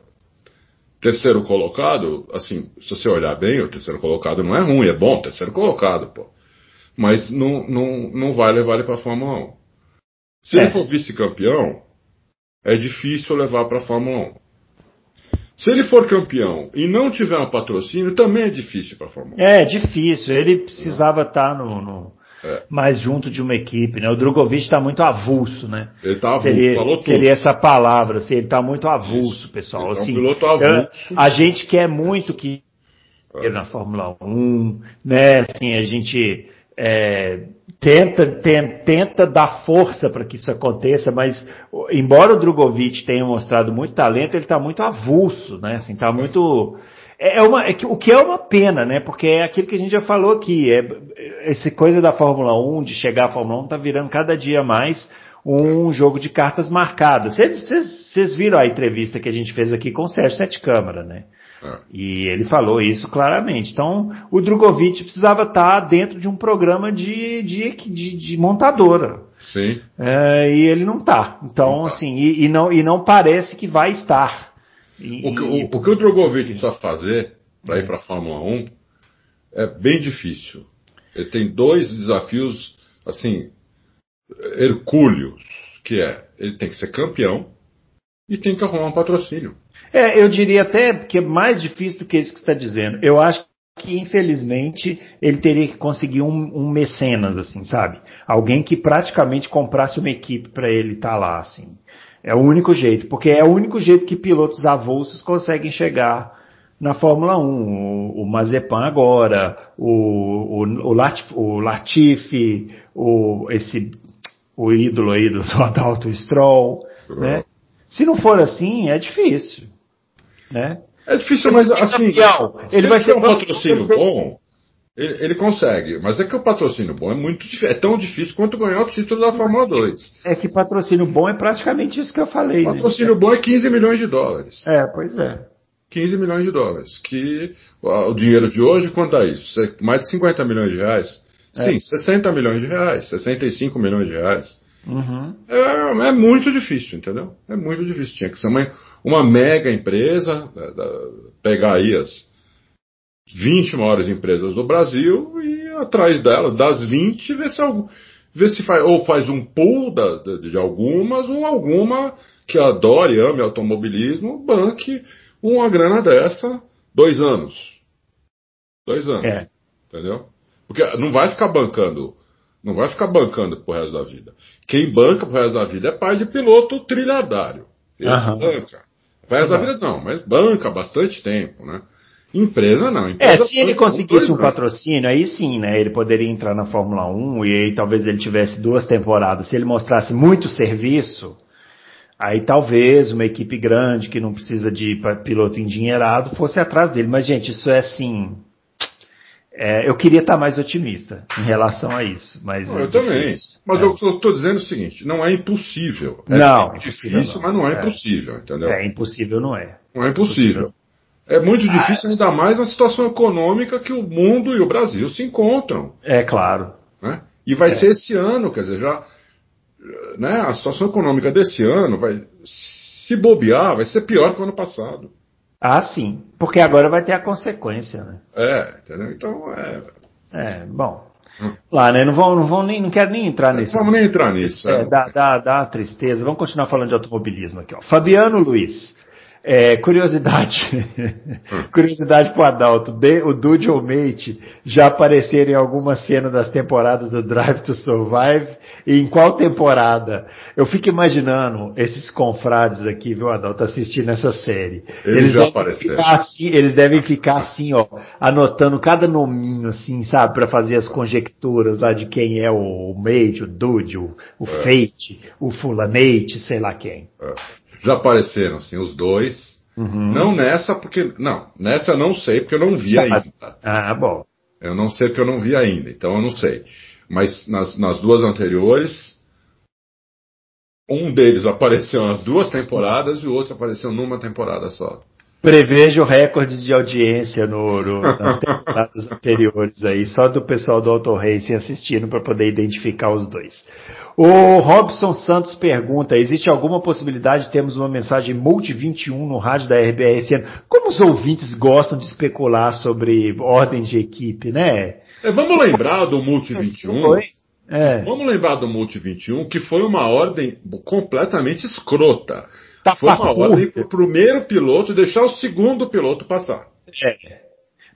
terceiro colocado, assim, se você olhar bem, o terceiro colocado não é ruim, é bom, terceiro colocado, pô. Mas não, não, não vai levar ele para a Fórmula 1. Se é. ele for vice-campeão, é difícil levar para a Fórmula 1. Se ele for campeão e não tiver um patrocínio, também é difícil para a Fórmula 1. É, difícil. Ele precisava estar tá no, no é. mais junto de uma equipe, né? O Drogovic está muito avulso, né? Ele está avulso, seria, falou tudo. Seria essa palavra, assim, ele está muito avulso, Isso. pessoal. Ele assim, é um piloto avulso. a gente quer muito que é. na Fórmula 1, né? Assim, a gente é, tenta, tem, tenta dar força para que isso aconteça, mas embora o Drogovic tenha mostrado muito talento, ele está muito avulso, né? Assim, está muito é, é uma, é que, o que é uma pena, né? Porque é aquilo que a gente já falou aqui. É, essa coisa da Fórmula 1, de chegar à Fórmula 1, tá virando cada dia mais um jogo de cartas marcadas. Vocês viram a entrevista que a gente fez aqui com o Sérgio Sete Câmara, né? É. E ele falou isso claramente. Então, o Drogovic precisava estar dentro de um programa de, de, de, de montadora. Sim. É, e ele não está. Então, não tá. assim, e, e, não, e não parece que vai estar. O, que, o, o, que o Drogovic precisa fazer para ir para a Fórmula 1 é bem difícil. Ele tem dois desafios, assim, hercúleos, que é, ele tem que ser campeão e tem que arrumar um patrocínio. É, eu diria até que é mais difícil do que isso que está dizendo. Eu acho que, infelizmente, ele teria que conseguir um, um, mecenas, assim, sabe? Alguém que praticamente comprasse uma equipe para ele estar tá lá, assim. É o único jeito, porque é o único jeito que pilotos avulsos conseguem chegar na Fórmula 1. O, o Mazepan agora, o, o, o, Latif, o Latifi, o, esse, o ídolo aí do Adalto Stroll, né? Se não for assim, é difícil, né? É difícil, mas assim, ele vai ser um patrocínio bom, ele, ele, consegue, mas é que o patrocínio bom é muito é tão difícil quanto ganhar o título da Fórmula 2. É que patrocínio bom é praticamente isso que eu falei. Patrocínio né? bom é 15 milhões de dólares. É, pois é. 15 milhões de dólares. Que o dinheiro de hoje, quanto a isso? Mais de 50 milhões de reais? É. Sim, 60 milhões de reais, 65 milhões de reais. Uhum. É, é, muito difícil, entendeu? É muito difícil. Tinha que ser uma, uma mega empresa, né, pegar aí as 20 maiores empresas do Brasil e atrás delas, das 20, ver se, ver se faz, ou faz um pool da, de, de algumas, ou alguma que adore, ame automobilismo, banque uma grana dessa, dois anos. Dois anos. É. Entendeu? Porque não vai ficar bancando não vai ficar bancando pro resto da vida. Quem banca pro resto da vida é pai de piloto trilhardário. Ele uhum. banca. Pro resto da vida não, mas banca bastante tempo, né? Empresa não. Empresa é, se ele conseguisse um patrocínio, aí sim, né? Ele poderia entrar na Fórmula 1 e aí talvez ele tivesse duas temporadas. Se ele mostrasse muito serviço, aí talvez uma equipe grande que não precisa de piloto endinheirado fosse atrás dele. Mas, gente, isso é assim é, eu queria estar mais otimista em relação a isso. Mas não, é eu também. Mas é. eu estou dizendo o seguinte: não é impossível. É não, difícil, não. mas não é, é, impossível, entendeu? É impossível, não é. Não é impossível. É muito ah, difícil, ainda mais na situação econômica que o mundo e o Brasil se encontram. É claro. Né? E vai é. ser esse ano, quer dizer, já. Né, a situação econômica desse ano vai. Se bobear, vai ser pior que o ano passado. Ah, sim. Porque agora vai ter a consequência, né? É, entendeu? Então é. É, bom. Hum. Lá, né? Não vão, não vão nem, não quero nem entrar nisso. Não vamos nem entrar nisso. É, é. Dá, dá, dá tristeza. Vamos continuar falando de automobilismo aqui, ó. Fabiano Luiz. É, curiosidade, curiosidade pro Adalto, o Dude e o Mate já apareceram em alguma cena das temporadas do Drive to Survive e em qual temporada? Eu fico imaginando esses confrades aqui, viu Adalto, assistindo essa série. Eles, eles já apareceram. Assim, eles devem ficar assim, ó, anotando cada nominho assim, sabe, para fazer as conjecturas lá de quem é o Mate, o Dude, o, o é. Fate, o Fulanate, sei lá quem. É. Já apareceram, assim, os dois. Uhum. Não nessa, porque. Não, nessa eu não sei, porque eu não vi ainda. Ah, bom. Eu não sei porque eu não vi ainda, então eu não sei. Mas nas, nas duas anteriores, um deles apareceu nas duas temporadas e o outro apareceu numa temporada só. Prevejo recordes de audiência no, no, nas temporadas anteriores aí, só do pessoal do Auto Racing assistindo para poder identificar os dois. O Robson Santos pergunta: existe alguma possibilidade de termos uma mensagem Multi 21 no rádio da RBR esse ano? Como os ouvintes gostam de especular sobre ordens de equipe, né? É, vamos lembrar do Multi 21. É. Vamos lembrar do Multi 21, que foi uma ordem completamente escrota. Tá foi uma ordem para o primeiro piloto deixar o segundo piloto passar. É.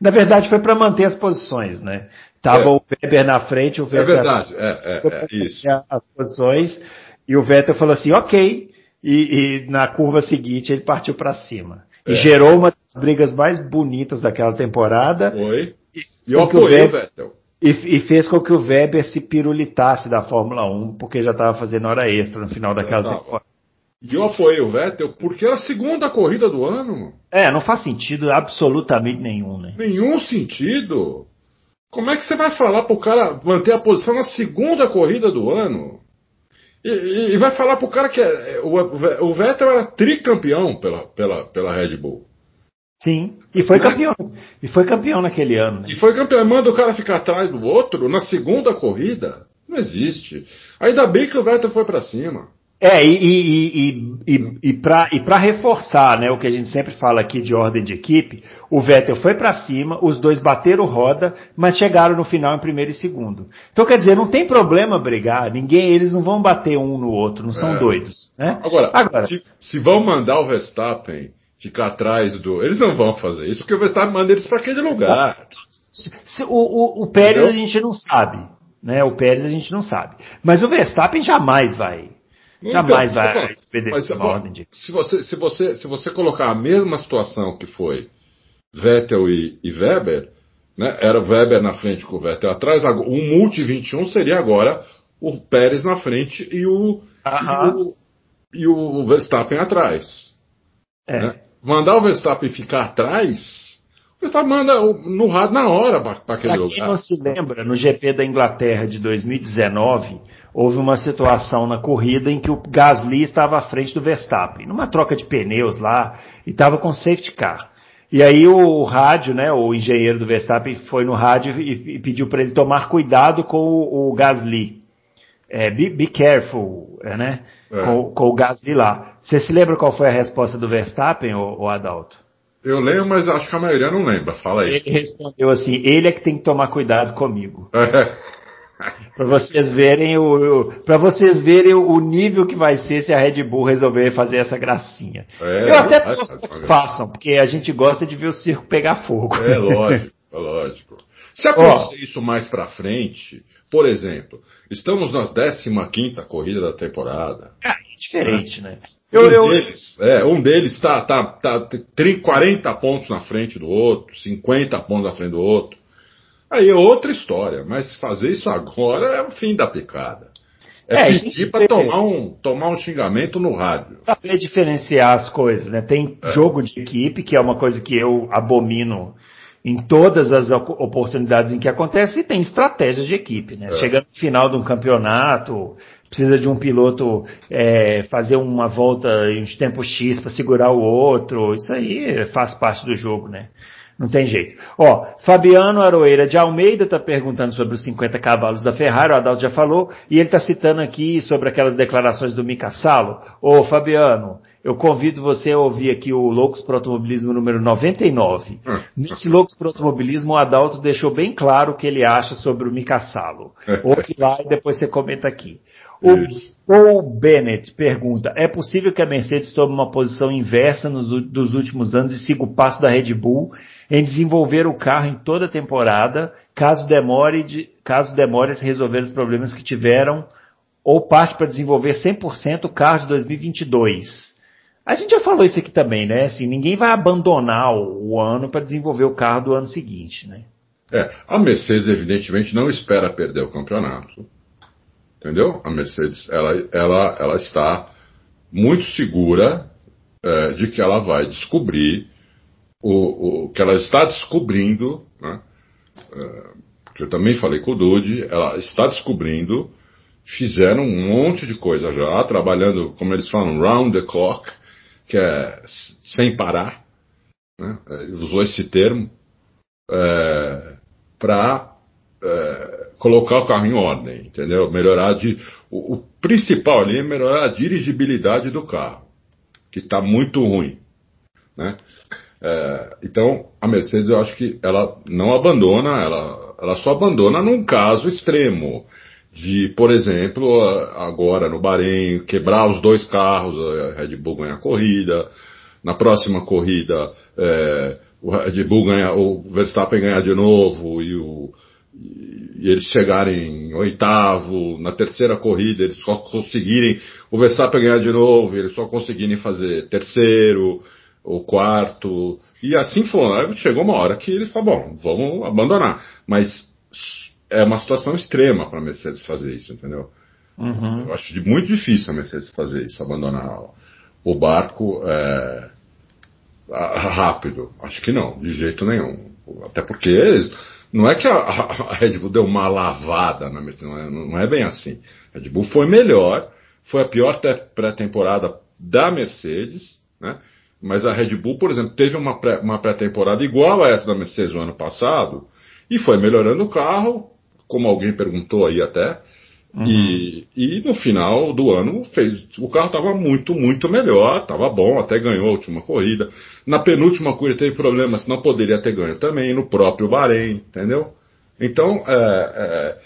Na verdade, foi para manter as posições, né? Tava é. o Weber na frente, o Vettel. É verdade, é, é, é isso. As posições, e o Vettel falou assim, ok. E, e na curva seguinte ele partiu para cima. E é. gerou uma das brigas mais bonitas daquela temporada. Foi. E, e eu apoiei o, Weber, o Vettel. E, e, fez com que o Weber se pirulitasse da Fórmula 1, porque já estava fazendo hora extra no final daquela temporada. E eu apoiei o Vettel porque era a segunda corrida do ano. É, não faz sentido absolutamente nenhum, né? Nenhum sentido. Como é que você vai falar pro cara manter a posição na segunda corrida do ano? E, e, e vai falar pro cara que é, o, o Vettel era tricampeão pela, pela, pela Red Bull. Sim, e foi né? campeão. E foi campeão naquele ano. Né? E foi campeão. Manda o cara ficar atrás do outro na segunda corrida? Não existe. Ainda bem que o Vettel foi para cima. É, e, e, e, e, e para reforçar né, o que a gente sempre fala aqui de ordem de equipe, o Vettel foi para cima, os dois bateram roda, mas chegaram no final em primeiro e segundo. Então quer dizer, não tem problema brigar, ninguém, eles não vão bater um no outro, não são é. doidos. Né? Agora, Agora se, se, vão mandar o Verstappen ficar atrás do. Eles não vão fazer isso, porque o Verstappen manda eles para aquele lugar. O, o, o Pérez Entendeu? a gente não sabe. Né? O Pérez a gente não sabe. Mas o Verstappen jamais vai Jamais então, vai obedecer uma ordem de. Se você, se, você, se você colocar a mesma situação que foi Vettel e, e Weber, né, era o Weber na frente com o Vettel atrás, o Multi 21 seria agora o Pérez na frente e o, e o, e o Verstappen atrás. É. Né? Mandar o Verstappen ficar atrás, o Verstappen manda no rádio na hora para aquele pra lugar. Quem não se lembra, no GP da Inglaterra de 2019 houve uma situação na corrida em que o Gasly estava à frente do Verstappen, numa troca de pneus lá, e estava com safety car. E aí o rádio, né, o engenheiro do Verstappen foi no rádio e, e pediu para ele tomar cuidado com o, o Gasly. É, be, be careful, é, né? É. Com, com, o Gasly lá. Você se lembra qual foi a resposta do Verstappen, o, Adalto? Eu lembro, mas acho que a maioria não lembra. Fala aí. Ele respondeu assim: ele é que tem que tomar cuidado comigo. para vocês verem o, para vocês verem o nível que vai ser se a Red Bull resolver fazer essa gracinha. É, Eu até gosto que façam, porque a gente gosta de ver o circo pegar fogo. É lógico, é lógico. Se acontecer oh. isso mais para frente, por exemplo, estamos na 15 corrida da temporada. É, diferente, né? Eu, um, eu... Deles, é, um deles está tá, tá, tá 40 pontos na frente do outro, 50 pontos na frente do outro. Aí é outra história, mas fazer isso agora é o fim da picada. É, é pedir para tomar um, tomar um xingamento no rádio. Saber diferenciar as coisas, né? Tem é. jogo de equipe, que é uma coisa que eu abomino em todas as oportunidades em que acontece, e tem estratégias de equipe, né? É. Chegando no final de um campeonato, precisa de um piloto é, fazer uma volta em tempo X para segurar o outro, isso aí faz parte do jogo, né? Não tem jeito. Ó, Fabiano Aroeira de Almeida está perguntando sobre os 50 cavalos da Ferrari, o Adalto já falou, e ele está citando aqui sobre aquelas declarações do Mika Salo. Ô, Fabiano, eu convido você a ouvir aqui o Loucos para Automobilismo número 99. Hum. Nesse Loucos para Automobilismo, o Adalto deixou bem claro o que ele acha sobre o Mika Salo. Ouve lá e depois você comenta aqui. O Paul Bennett pergunta: é possível que a Mercedes tome uma posição inversa nos dos últimos anos e siga o passo da Red Bull em desenvolver o carro em toda a temporada, caso demore, de, caso demore a se resolver os problemas que tiveram, ou parte para desenvolver 100% o carro de 2022? A gente já falou isso aqui também, né? Assim, ninguém vai abandonar o, o ano para desenvolver o carro do ano seguinte, né? É, a Mercedes evidentemente não espera perder o campeonato. Entendeu? A Mercedes, ela, ela, ela está muito segura é, de que ela vai descobrir o, o que ela está descobrindo, né? É, eu também falei com o Dude, ela está descobrindo, fizeram um monte de coisa já, trabalhando, como eles falam, round the clock, que é sem parar, né? É, usou esse termo, é, para é, colocar o carro em ordem, entendeu? Melhorar de, o, o principal ali é melhorar a dirigibilidade do carro, que está muito ruim, né? É, então a Mercedes eu acho que ela não abandona, ela, ela só abandona num caso extremo de, por exemplo, agora no Bahrein, quebrar os dois carros, a Red Bull ganhar a corrida, na próxima corrida é, o Red Bull ganha, o Verstappen ganhar de novo e o, e eles chegarem em oitavo, na terceira corrida eles só conseguirem o Verstappen ganhar de novo, eles só conseguirem fazer terceiro ou quarto, e assim foi. Chegou uma hora que eles falaram, bom, vamos abandonar. Mas é uma situação extrema para a Mercedes fazer isso, entendeu? Uhum. Eu acho muito difícil a Mercedes fazer isso, abandonar o barco é, rápido. Acho que não, de jeito nenhum. Até porque não é que a, a, Red Bull deu uma lavada na Mercedes, não é, não é bem assim. A Red Bull foi melhor, foi a pior pré-temporada da Mercedes, né? Mas a Red Bull, por exemplo, teve uma pré-temporada pré igual a essa da Mercedes no ano passado e foi melhorando o carro, como alguém perguntou aí até. Uhum. E, e no final do ano fez, o carro estava muito, muito melhor, estava bom, até ganhou a última corrida. Na penúltima corrida teve problemas, não poderia ter ganho também, no próprio Bahrein, entendeu? Então é,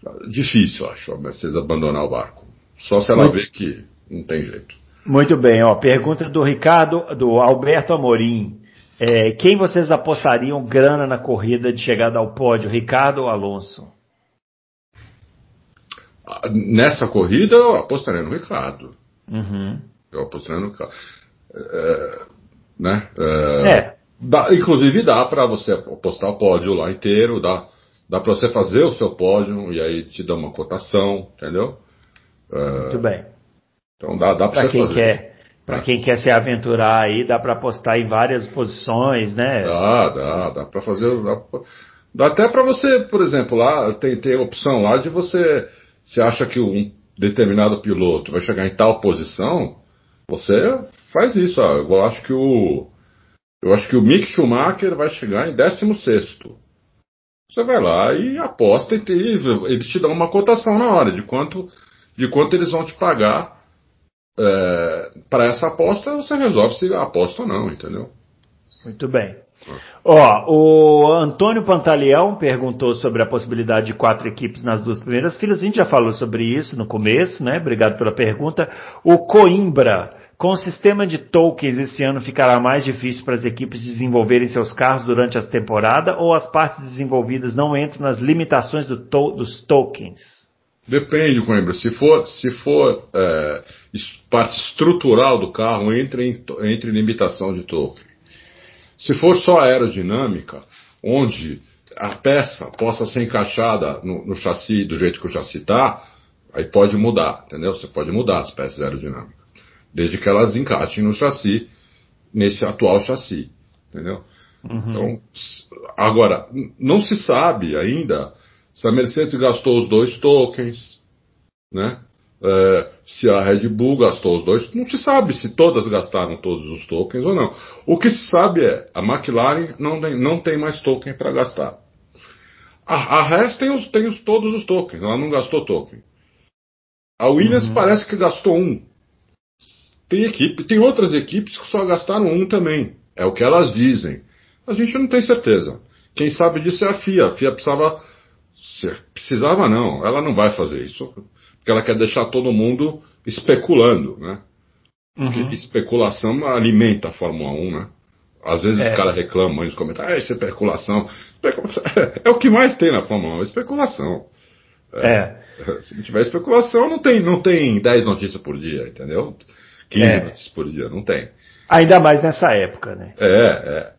é difícil, acho, a Mercedes abandonar o barco. Só se ela muito... ver que não tem jeito. Muito bem, ó, pergunta do Ricardo, do Alberto Amorim. É, quem vocês apostariam grana na corrida de chegada ao pódio, Ricardo ou Alonso? Nessa corrida eu apostaria no Ricardo. Uhum. Eu apostaria no Ricardo. É, né? É, é. Dá, inclusive dá para você apostar o pódio lá inteiro, dá, dá para você fazer o seu pódio e aí te dá uma cotação, entendeu? É, Muito bem. Então dá, dá para quem fazer. Quer, para quem quer se aventurar aí, dá para apostar em várias posições, né? Dá, dá, dá para fazer. Dá, dá até para você, por exemplo, lá tem, tem a opção lá de você você acha que um determinado piloto vai chegar em tal posição, você faz isso. Ó. Eu acho que o, Eu acho que o Mick Schumacher vai chegar em 16. Você vai lá e aposta e eles te dão uma cotação na hora de quanto, de quanto eles vão te pagar é, para essa aposta. Você resolve se aposta ou não, entendeu? Muito bem. Ó, o Antônio Pantaleão perguntou sobre a possibilidade de quatro equipes nas duas primeiras filas. A gente já falou sobre isso no começo, né? Obrigado pela pergunta. O Coimbra, com o sistema de tokens esse ano ficará mais difícil para as equipes desenvolverem seus carros durante a temporada ou as partes desenvolvidas não entram nas limitações do to dos tokens? Depende, Coimbra. Se for, se for é, parte estrutural do carro, entra em, limitação de token. Se for só aerodinâmica, onde a peça possa ser encaixada no, no chassi do jeito que o chassi está, aí pode mudar, entendeu? Você pode mudar as peças aerodinâmicas, desde que elas encaixem no chassi, nesse atual chassi, entendeu? Uhum. Então, agora, não se sabe ainda se a Mercedes gastou os dois tokens, né? é, se a Red Bull gastou os dois. Não se sabe se todas gastaram todos os tokens ou não. O que se sabe é a McLaren não tem, não tem mais token para gastar. A, a Haas tem, os, tem os, todos os tokens, ela não gastou token. A Williams uhum. parece que gastou um. Tem equipe, tem outras equipes que só gastaram um também. É o que elas dizem. A gente não tem certeza. Quem sabe disso é a FIA. A FIA precisava. Precisava não, ela não vai fazer isso que ela quer deixar todo mundo especulando, né? Uhum. especulação alimenta a Fórmula 1, né? Às vezes é. o cara reclama nos comentários, ah, isso é especulação. É o que mais tem na Fórmula 1, especulação. É. é. Se não tiver especulação, não tem, não tem 10 notícias por dia, entendeu? 15 é. notícias por dia, não tem. Ainda mais nessa época, né? É, é.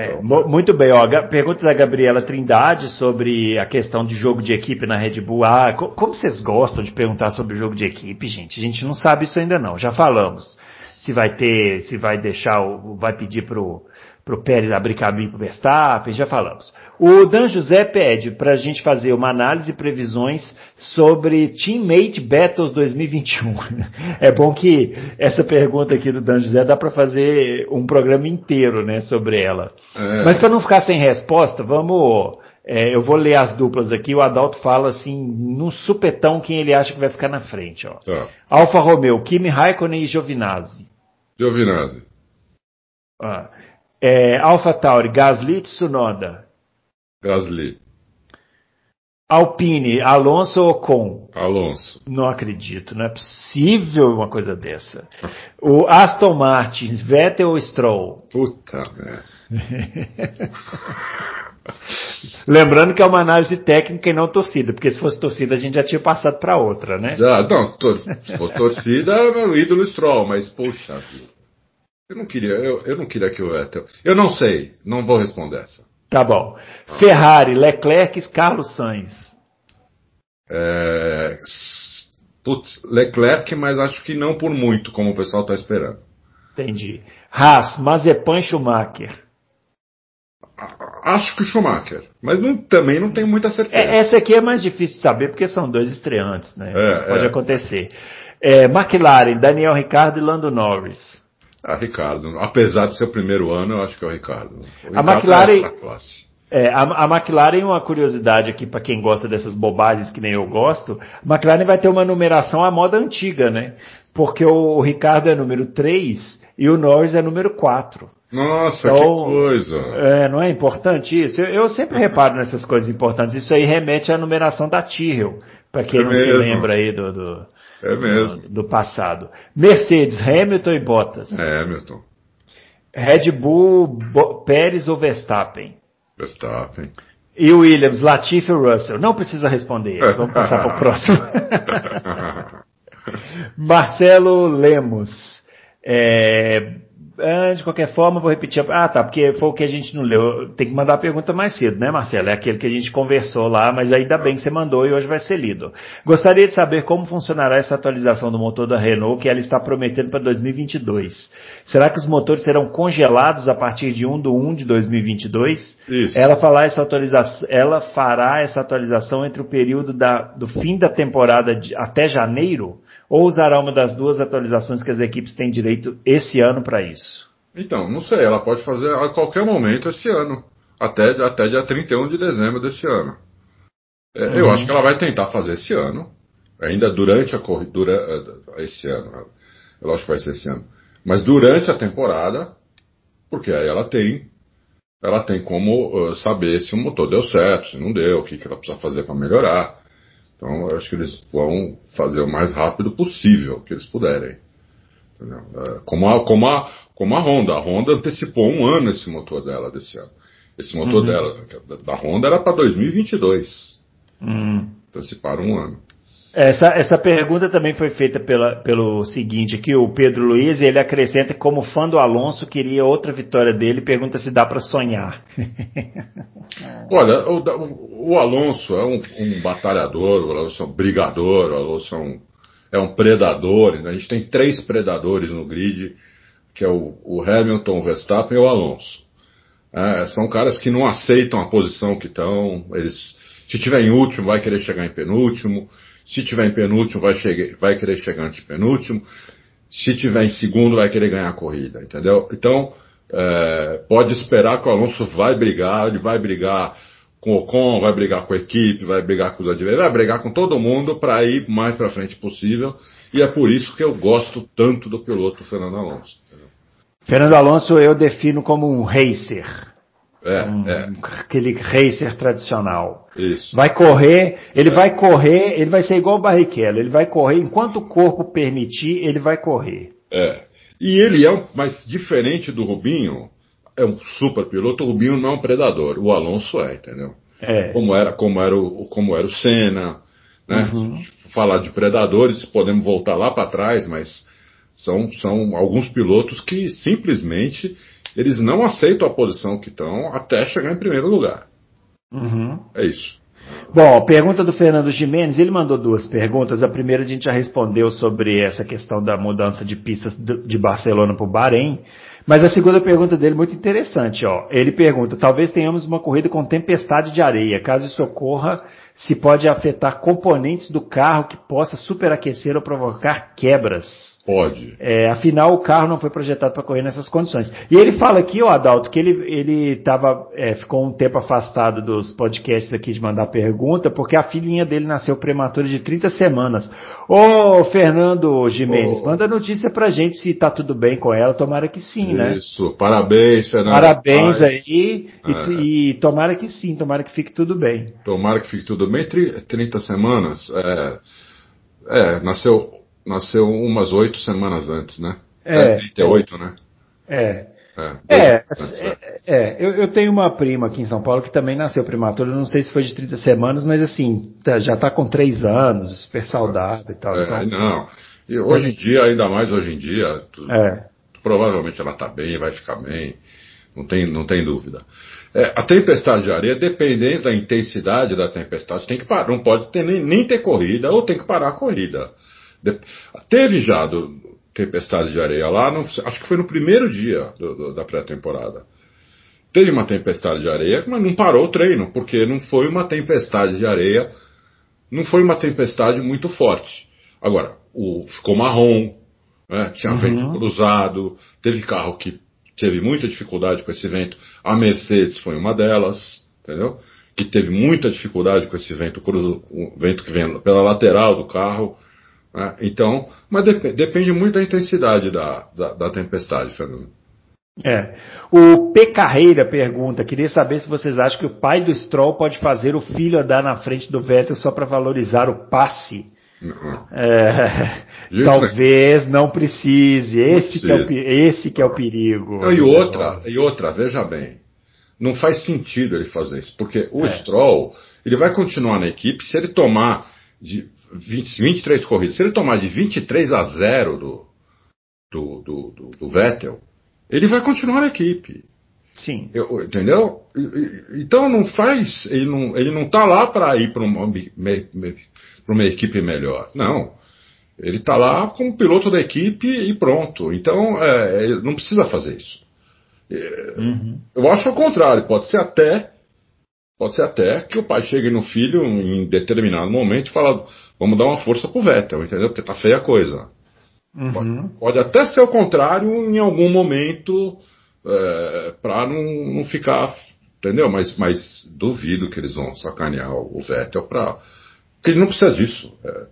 É, muito bem, ó, pergunta da Gabriela Trindade sobre a questão de jogo de equipe na Red Bull. Ah, como vocês gostam de perguntar sobre jogo de equipe, gente? A gente não sabe isso ainda não, já falamos. Se vai ter, se vai deixar, vai pedir pro, para o Pérez abrir caminho para o Verstappen, já falamos. O Dan José pede para a gente fazer uma análise e previsões sobre Teammate Battles 2021. É bom que essa pergunta aqui do Dan José dá para fazer um programa inteiro, né, sobre ela. É. Mas para não ficar sem resposta, vamos, é, eu vou ler as duplas aqui. O Adalto fala assim, no supetão, quem ele acha que vai ficar na frente, ó. Tá. Alfa Romeo, Kimi Raikkonen e Giovinazzi. Giovinazzi. Ah. É, Alpha Tauri, Gasly Tsunoda. Gasly. Alpine, Alonso ou Ocon? Alonso. Não acredito, não é possível uma coisa dessa. O Aston Martin, Vettel ou Stroll? Puta merda. Lembrando que é uma análise técnica e não torcida, porque se fosse torcida a gente já tinha passado para outra, né? Já, não, tor se for torcida é o ídolo Stroll, mas poxa vida. Eu não queria, eu, eu não queria que o Vettel. Eu não sei, não vou responder essa. Tá bom. Ferrari, Leclerc, Carlos Sainz. É, putz, Leclerc, mas acho que não por muito, como o pessoal está esperando. Entendi. Haas, Mazepan Schumacher. Acho que Schumacher, mas não, também não tenho muita certeza. É, essa aqui é mais difícil de saber porque são dois estreantes, né? É, Pode é. acontecer. É, McLaren, Daniel Ricardo e Lando Norris. A Ricardo. Apesar de ser o primeiro ano, eu acho que é o Ricardo. O a Ricardo McLaren. É, é, a, a, McLaren, uma curiosidade aqui para quem gosta dessas bobagens que nem eu gosto, a McLaren vai ter uma numeração à moda antiga, né? Porque o, o Ricardo é número 3 e o Norris é número 4. Nossa, então, que coisa! É, não é importante isso? Eu, eu, sempre reparo nessas coisas importantes. Isso aí remete à numeração da Tyrrell, para quem é não mesmo. se lembra aí do, do é mesmo. Do, do, passado. Mercedes, Hamilton e Bottas. É, Hamilton. Red Bull, Bo Pérez ou Verstappen? Verstappen. E Williams, Latifi ou Russell? Não precisa responder isso. Vamos passar para o próximo. Marcelo Lemos. É, ah, de qualquer forma, vou repetir. Ah, tá, porque foi o que a gente não leu. Tem que mandar a pergunta mais cedo, né, Marcelo? É aquele que a gente conversou lá, mas ainda bem que você mandou e hoje vai ser lido. Gostaria de saber como funcionará essa atualização do motor da Renault que ela está prometendo para 2022. Será que os motores serão congelados a partir de 1 de 1 de 2022? Isso. Ela, falar essa atualização, ela fará essa atualização entre o período da, do fim da temporada de, até janeiro? Ou usará uma das duas atualizações que as equipes têm direito esse ano para isso? Então, não sei, ela pode fazer a qualquer momento esse ano. Até, até dia 31 de dezembro desse ano. É, uhum. Eu acho que ela vai tentar fazer esse ano. Ainda durante a corrida. Eh, esse ano. Eu acho que vai ser esse ano. Mas durante a temporada, porque aí ela tem. Ela tem como uh, saber se o motor deu certo, se não deu, o que, que ela precisa fazer para melhorar. Então, eu acho que eles vão fazer o mais rápido possível que eles puderem. É, como, a, como, a, como a Honda. A Honda antecipou um ano esse motor dela desse ano. Esse motor uhum. dela, da Honda, era para 2022. Uhum. Anteciparam um ano. Essa, essa pergunta também foi feita pela, pelo seguinte aqui, o Pedro Luiz, ele acrescenta como fã do Alonso, queria outra vitória dele, pergunta se dá para sonhar. Olha, o, o, Alonso é um, um, batalhador, o Alonso é um brigador, o Alonso é um, é um predador, né? a gente tem três predadores no grid, que é o, o Hamilton, o Verstappen e o Alonso. É, são caras que não aceitam a posição que estão, eles, se tiver em último, vai querer chegar em penúltimo, se tiver em penúltimo, vai, chegar, vai querer chegar antes penúltimo. Se tiver em segundo, vai querer ganhar a corrida, entendeu? Então, é, pode esperar que o Alonso vai brigar, ele vai brigar com o Ocon, vai brigar com a equipe, vai brigar com os adversários, vai brigar com todo mundo para ir mais para frente possível. E é por isso que eu gosto tanto do piloto Fernando Alonso. Entendeu? Fernando Alonso eu defino como um racer. É, um, é. Aquele racer tradicional. Isso. Vai correr, ele é. vai correr, ele vai ser igual o Barrichello, ele vai correr enquanto o corpo permitir, ele vai correr. É. E ele é, um, mas diferente do Rubinho, é um super piloto, o Rubinho não é um predador, o Alonso é, entendeu? É. Como era, como era o, como era o Senna, né? Uhum. Falar de predadores, podemos voltar lá para trás, mas são, são alguns pilotos que simplesmente eles não aceitam a posição que estão até chegar em primeiro lugar. Uhum. É isso. Bom, pergunta do Fernando Jimenez, ele mandou duas perguntas. A primeira a gente já respondeu sobre essa questão da mudança de pistas de Barcelona para o Bahrein. Mas a segunda pergunta dele muito interessante, ó. Ele pergunta: talvez tenhamos uma corrida com tempestade de areia. Caso isso ocorra, se pode afetar componentes do carro que possa superaquecer ou provocar quebras. Pode. É, afinal, o carro não foi projetado para correr nessas condições. E ele fala aqui, ó, Adalto, que ele, ele tava, é, ficou um tempo afastado dos podcasts aqui de mandar pergunta, porque a filhinha dele nasceu prematura de 30 semanas. Ô, Fernando Jimenez, oh. manda notícia pra gente se tá tudo bem com ela. Tomara que sim, Isso. né? Isso, parabéns, Fernando. Parabéns aí, e, é. e, tomara que sim, tomara que fique tudo bem. Tomara que fique tudo bem. 30 semanas, é, é nasceu nasceu umas oito semanas antes, né? É. 38, é, né? É. É, é, é, é, eu, eu, tenho uma prima aqui em São Paulo que também nasceu prematura, não sei se foi de 30 semanas, mas assim, tá, já está com 3 anos, super saudável e tal. É, então, não, e hoje em dia, ainda mais hoje em dia, tu, é. provavelmente ela está bem, vai ficar bem, não tem, não tem dúvida. É, a tempestade de areia, dependendo da intensidade da tempestade, tem que parar, não pode ter, nem, nem ter corrida, ou tem que parar a corrida. De, teve já do, tempestade de areia lá, no, acho que foi no primeiro dia do, do, da pré-temporada. Teve uma tempestade de areia, mas não parou o treino, porque não foi uma tempestade de areia, não foi uma tempestade muito forte. Agora, o, ficou marrom, né, tinha uhum. vento cruzado, teve carro que teve muita dificuldade com esse vento. A Mercedes foi uma delas, entendeu? Que teve muita dificuldade com esse vento, cruzo, o vento que vem pela lateral do carro. Né? Então, mas dep depende muito da intensidade da, da, da tempestade, Fernando. É. O P. Carreira pergunta: queria saber se vocês acham que o pai do Stroll pode fazer o filho andar na frente do Vettel só para valorizar o passe. É, talvez não precise. Esse, Que é o, esse que é o perigo. Não, e outra, e outra, veja bem. Não faz sentido ele fazer isso, porque o é. Stroll ele vai continuar na equipe se ele tomar de 20, 23 corridas, se ele tomar de 23 a 0 do, do, do, do, do Vettel, ele vai continuar na equipe. Sim. Eu, entendeu? Então não faz, ele não, ele não tá lá para ir para uma, uma equipe melhor. Não. Ele está lá como piloto da equipe e pronto. Então é, não precisa fazer isso. É, uhum. Eu acho o contrário, pode ser até Pode ser até que o pai chegue no filho em determinado momento e fale, vamos dar uma força pro Vettel, entendeu? Porque tá feia a coisa. Uhum. Pode, pode, até ser o contrário em algum momento, é, para não, não ficar. Entendeu? Mas, mas duvido que eles vão sacanear o Vettel para. Porque ele não precisa disso. É,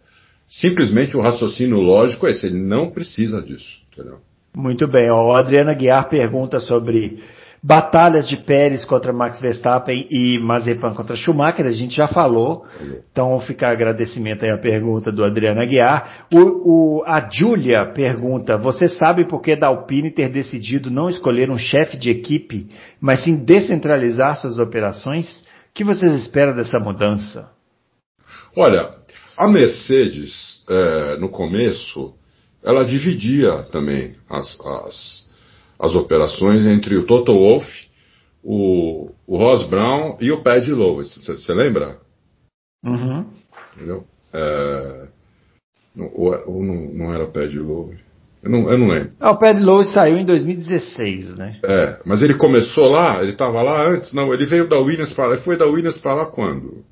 simplesmente o raciocínio lógico é esse, ele não precisa disso. Entendeu? Muito bem. A Adriana Guiar pergunta sobre batalhas de Pérez contra Max Verstappen e Mazepan contra Schumacher, a gente já falou. Então fica agradecimento aí a pergunta do Adriano Aguiar. O, o, a Júlia pergunta: Você sabe por que da Alpine ter decidido não escolher um chefe de equipe, mas sim descentralizar suas operações? O que vocês esperam dessa mudança? Olha, a Mercedes, é, no começo, ela dividia também as, as as operações entre o Toto Wolff, o, o Ross Brown e o Paddy Lowe. Você lembra? Uhum. Entendeu? É, ou, não, não era Paddy Lowe? Eu não, eu não lembro. Ah, o Paddy Lowe saiu em 2016, né? É, mas ele começou lá, ele estava lá antes, não, ele veio da Williams para ele foi da Williams para lá quando?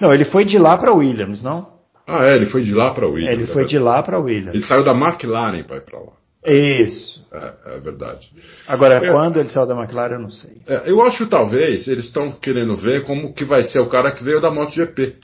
Não, ele foi de lá para Williams, não? Ah, é, ele foi de lá para Williams. É, ele foi é de lá para Williams. Ele saiu da McLaren para ir para lá. Isso. É, é verdade. Agora, é, quando ele saiu da McLaren, eu não sei. É, eu acho talvez eles estão querendo ver como que vai ser o cara que veio da MotoGP.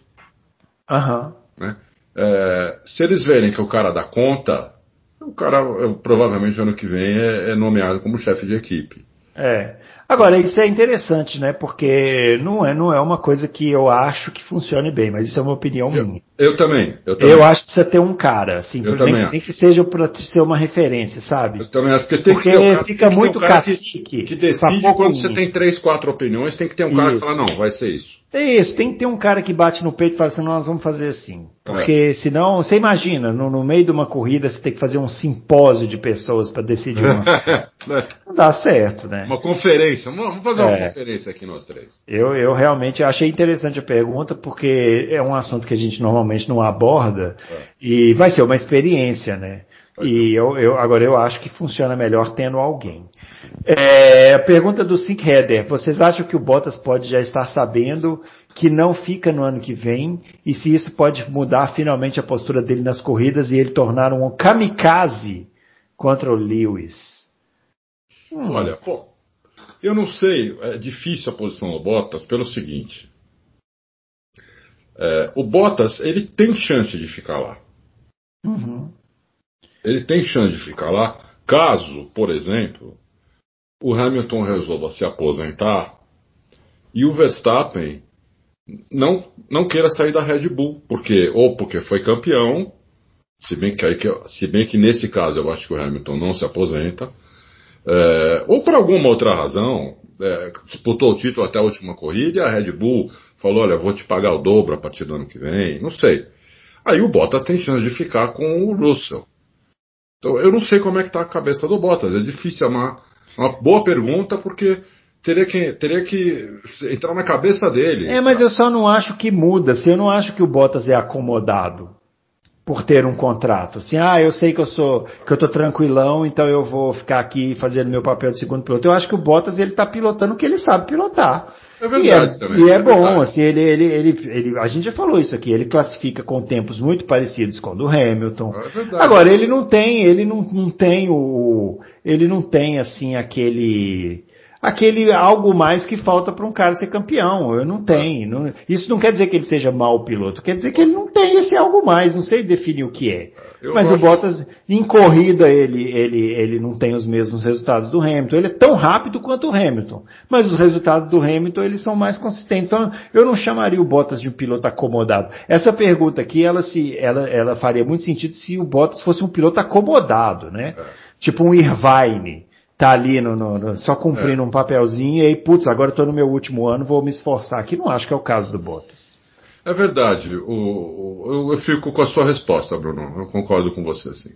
Aham. Né? É, se eles verem que o cara dá conta, o cara provavelmente ano que vem é, é nomeado como chefe de equipe. É. Agora, isso é interessante, né? Porque não é, não é uma coisa que eu acho que funcione bem, mas isso é uma opinião eu, minha. Eu também, eu também. Eu acho que precisa ter um cara, assim, eu nem, nem que seja para ser uma referência, sabe? Eu também acho que tem porque que ter um cara, fica muito um cara cacique. Que, que decide quando você tem três, quatro opiniões, tem que ter um cara isso. que fala, não, vai ser isso. É isso, tem que ter um cara que bate no peito e fala assim, nós vamos fazer assim. Porque é. senão, você imagina, no, no, meio de uma corrida você tem que fazer um simpósio de pessoas para decidir uma. não dá certo, né? Uma conferência, vamos fazer uma é. conferência aqui nós três. Eu, eu realmente achei interessante a pergunta, porque é um assunto que a gente normalmente não aborda é. e vai ser uma experiência, né? E eu, eu, agora eu acho que funciona melhor tendo alguém. É, a pergunta do Sink Header. Vocês acham que o Bottas pode já estar sabendo que não fica no ano que vem? E se isso pode mudar finalmente a postura dele nas corridas e ele tornar um kamikaze contra o Lewis? Hum. Olha, pô, eu não sei. É difícil a posição do Bottas pelo seguinte. É, o Bottas, ele tem chance de ficar lá. Uhum. Ele tem chance de ficar lá, caso, por exemplo, o Hamilton resolva se aposentar e o Verstappen não, não queira sair da Red Bull, porque ou porque foi campeão, se bem que, aí, se bem que nesse caso eu acho que o Hamilton não se aposenta, é, ou por alguma outra razão, é, disputou o título até a última corrida e a Red Bull falou: olha, vou te pagar o dobro a partir do ano que vem, não sei. Aí o Bottas tem chance de ficar com o Russell. Então eu não sei como é que está a cabeça do Bottas, é difícil, é uma, uma boa pergunta porque teria que, teria que entrar na cabeça dele. É, mas eu só não acho que muda. Se eu não acho que o Bottas é acomodado por ter um contrato. Assim, ah, eu sei que eu sou, que eu tô tranquilão, então eu vou ficar aqui fazendo meu papel de segundo piloto. Eu acho que o Bottas ele tá pilotando o que ele sabe pilotar. É verdade e é, também. E é, é bom, verdade. assim, ele, ele, ele, ele, a gente já falou isso aqui, ele classifica com tempos muito parecidos com o do Hamilton. É Agora, ele não tem, ele não, não tem o, ele não tem, assim, aquele, aquele algo mais que falta para um cara ser campeão. Eu não tenho. Não, isso não quer dizer que ele seja mau piloto, quer dizer que ele não tem esse algo mais, não sei definir o que é. Eu Mas o Bottas, em corrida, ele, ele, ele não tem os mesmos resultados do Hamilton. Ele é tão rápido quanto o Hamilton. Mas os resultados do Hamilton, eles são mais consistentes. Então, eu não chamaria o Bottas de um piloto acomodado. Essa pergunta aqui, ela, se, ela, ela faria muito sentido se o Bottas fosse um piloto acomodado, né? É. Tipo um Irvine tá ali no, no, no só cumprindo é. um papelzinho e aí, putz, agora estou no meu último ano, vou me esforçar. Aqui não acho que é o caso do Bottas. É verdade. O, o, eu fico com a sua resposta, Bruno. Eu concordo com você, sim.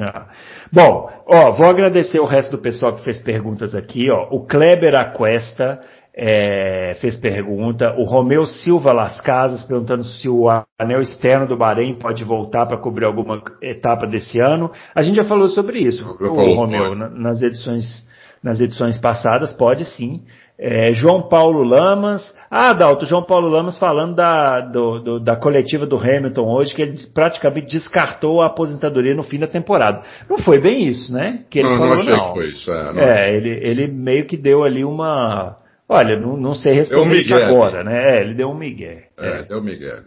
Ah. Bom, ó, vou agradecer o resto do pessoal que fez perguntas aqui. Ó. O Kleber Aquesta é, fez pergunta. O Romeu Silva Las Casas perguntando se o anel externo do Bahrein pode voltar para cobrir alguma etapa desse ano. A gente já falou sobre isso, o Romeu, nas edições nas edições passadas, pode sim. É, João Paulo Lamas. Ah, Dalto, João Paulo Lamas falando da, do, do, da coletiva do Hamilton hoje, que ele praticamente descartou a aposentadoria no fim da temporada. Não foi bem isso, né? Que ele não, falou, não achei não. que foi isso. É, é ele, ele meio que deu ali uma. Olha, não, não sei responder isso agora, né? É, ele deu um migué. É, é. deu um migué.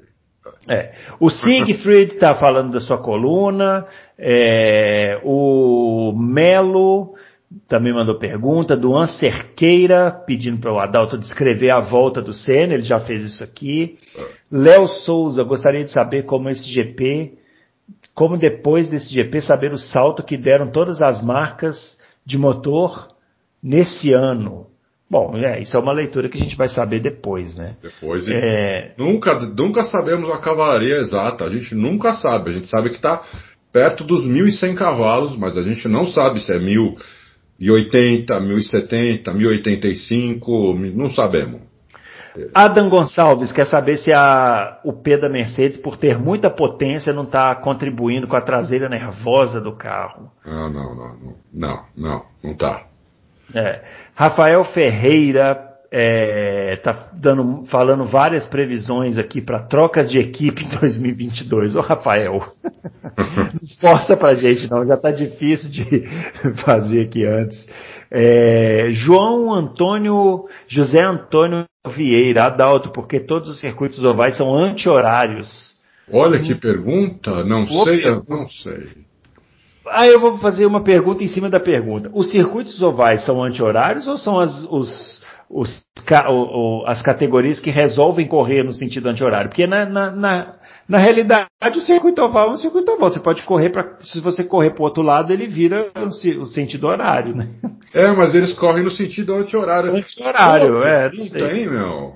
É. O Siegfried está falando da sua coluna, é, o Melo também mandou pergunta, do Cerqueira, pedindo para o Adalto descrever a volta do Senna, ele já fez isso aqui. Léo Souza, gostaria de saber como esse GP, como depois desse GP saber o salto que deram todas as marcas de motor nesse ano. Bom, é, isso é uma leitura que a gente vai saber depois, né? Depois. É... Nunca, nunca sabemos a cavalaria exata, a gente nunca sabe. A gente sabe que está perto dos 1.100 cavalos, mas a gente não sabe se é 1.080, 1.070, 1.085, não sabemos. Adam Gonçalves quer saber se a, o P da Mercedes, por ter muita potência, não está contribuindo com a traseira nervosa do carro. Não, não, não, não, não, não está. É. Rafael Ferreira está é, dando, falando várias previsões aqui para trocas de equipe em 2022. Ô Rafael, não força para gente não, já está difícil de fazer aqui antes. É, João Antônio, José Antônio Vieira, Adalto, porque todos os circuitos ovais são anti-horários. Olha que pergunta, não sei, não sei. Aí eu vou fazer uma pergunta em cima da pergunta. Os circuitos ovais são anti-horários ou são as, os, os, o, o, as categorias que resolvem correr no sentido anti-horário? Porque na, na, na, na, realidade o circuito oval é um circuito oval. Você pode correr para. Se você correr para o outro lado, ele vira o, o, sentido horário, né? É, mas eles correm no sentido anti-horário. Anti-horário, é. Não tem, meu.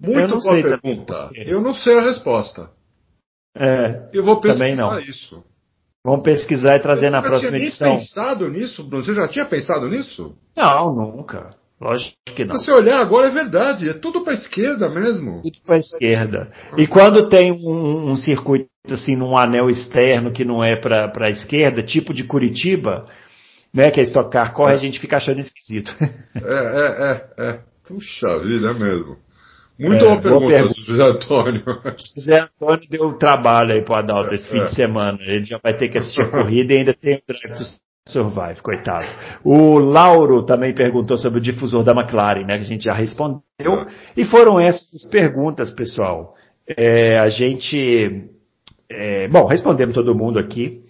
Muito boa pergunta. Eu não sei a resposta. É, eu vou pesquisar também não. isso. Vamos pesquisar e trazer na próxima edição. Você tinha pensado nisso, Bruno? Você já tinha pensado nisso? Não, nunca. Lógico que não. Se você olhar agora é verdade, é tudo para a esquerda mesmo. Tudo para a esquerda. E quando tem um, um, circuito assim num anel externo que não é para a esquerda, tipo de Curitiba, né, que a Stock Car corre, é. a gente fica achando esquisito. É, é, é, é. Puxa vida, é mesmo. Muito é, boa pergunta, boa pergunta. José Antônio. José Antônio deu trabalho aí pro Adalto esse fim é. de semana. Ele já vai ter que assistir a corrida e ainda tem o Drive to Survive, coitado. O Lauro também perguntou sobre o difusor da McLaren, né? Que a gente já respondeu. É. E foram essas perguntas, pessoal. É, a gente. É, bom, respondemos todo mundo aqui.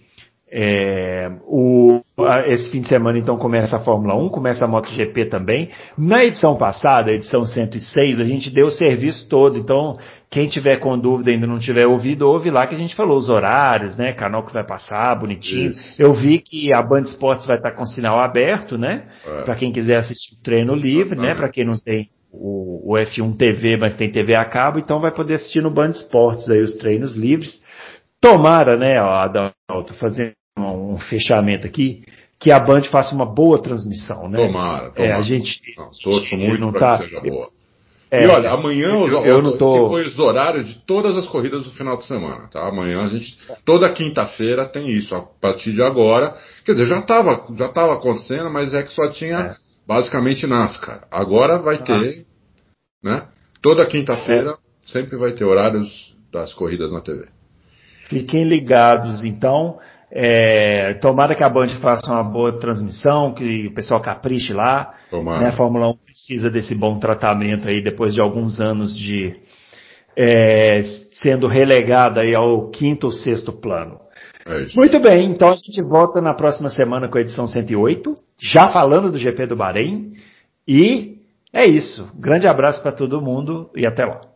É, o, esse fim de semana então começa a Fórmula 1, começa a MotoGP também. Na edição passada, edição 106, a gente deu o serviço todo, então quem tiver com dúvida ainda não tiver ouvido, ouve lá que a gente falou os horários, né, canal que vai passar, bonitinho. Isso. Eu vi que a Band Esportes vai estar com sinal aberto, né, é. para quem quiser assistir o treino livre, né, para quem não tem o, o F1 TV, mas tem TV a cabo, então vai poder assistir no Band Esportes aí os treinos livres. Tomara, né, Adalto, fazendo um fechamento aqui, que a Band faça uma boa transmissão, né? Tomara, tomara. É, a gente não, torço muito não tá, que seja boa. É, e olha, amanhã eu, eu, eu não tô... põe os horários de todas as corridas do final de semana, tá? Amanhã a gente, toda quinta-feira tem isso, a partir de agora, quer dizer, já estava já tava acontecendo, mas é que só tinha é. basicamente NASCAR. Agora vai ah. ter, né? Toda quinta-feira é. sempre vai ter horários das corridas na TV. Fiquem ligados, então. É, tomara que a Band faça uma boa transmissão, que o pessoal capriche lá. Né? A Fórmula 1 precisa desse bom tratamento aí depois de alguns anos de é, sendo relegada aí ao quinto ou sexto plano. É Muito bem, então a gente volta na próxima semana com a edição 108, já falando do GP do Bahrein. E é isso. Grande abraço para todo mundo e até lá.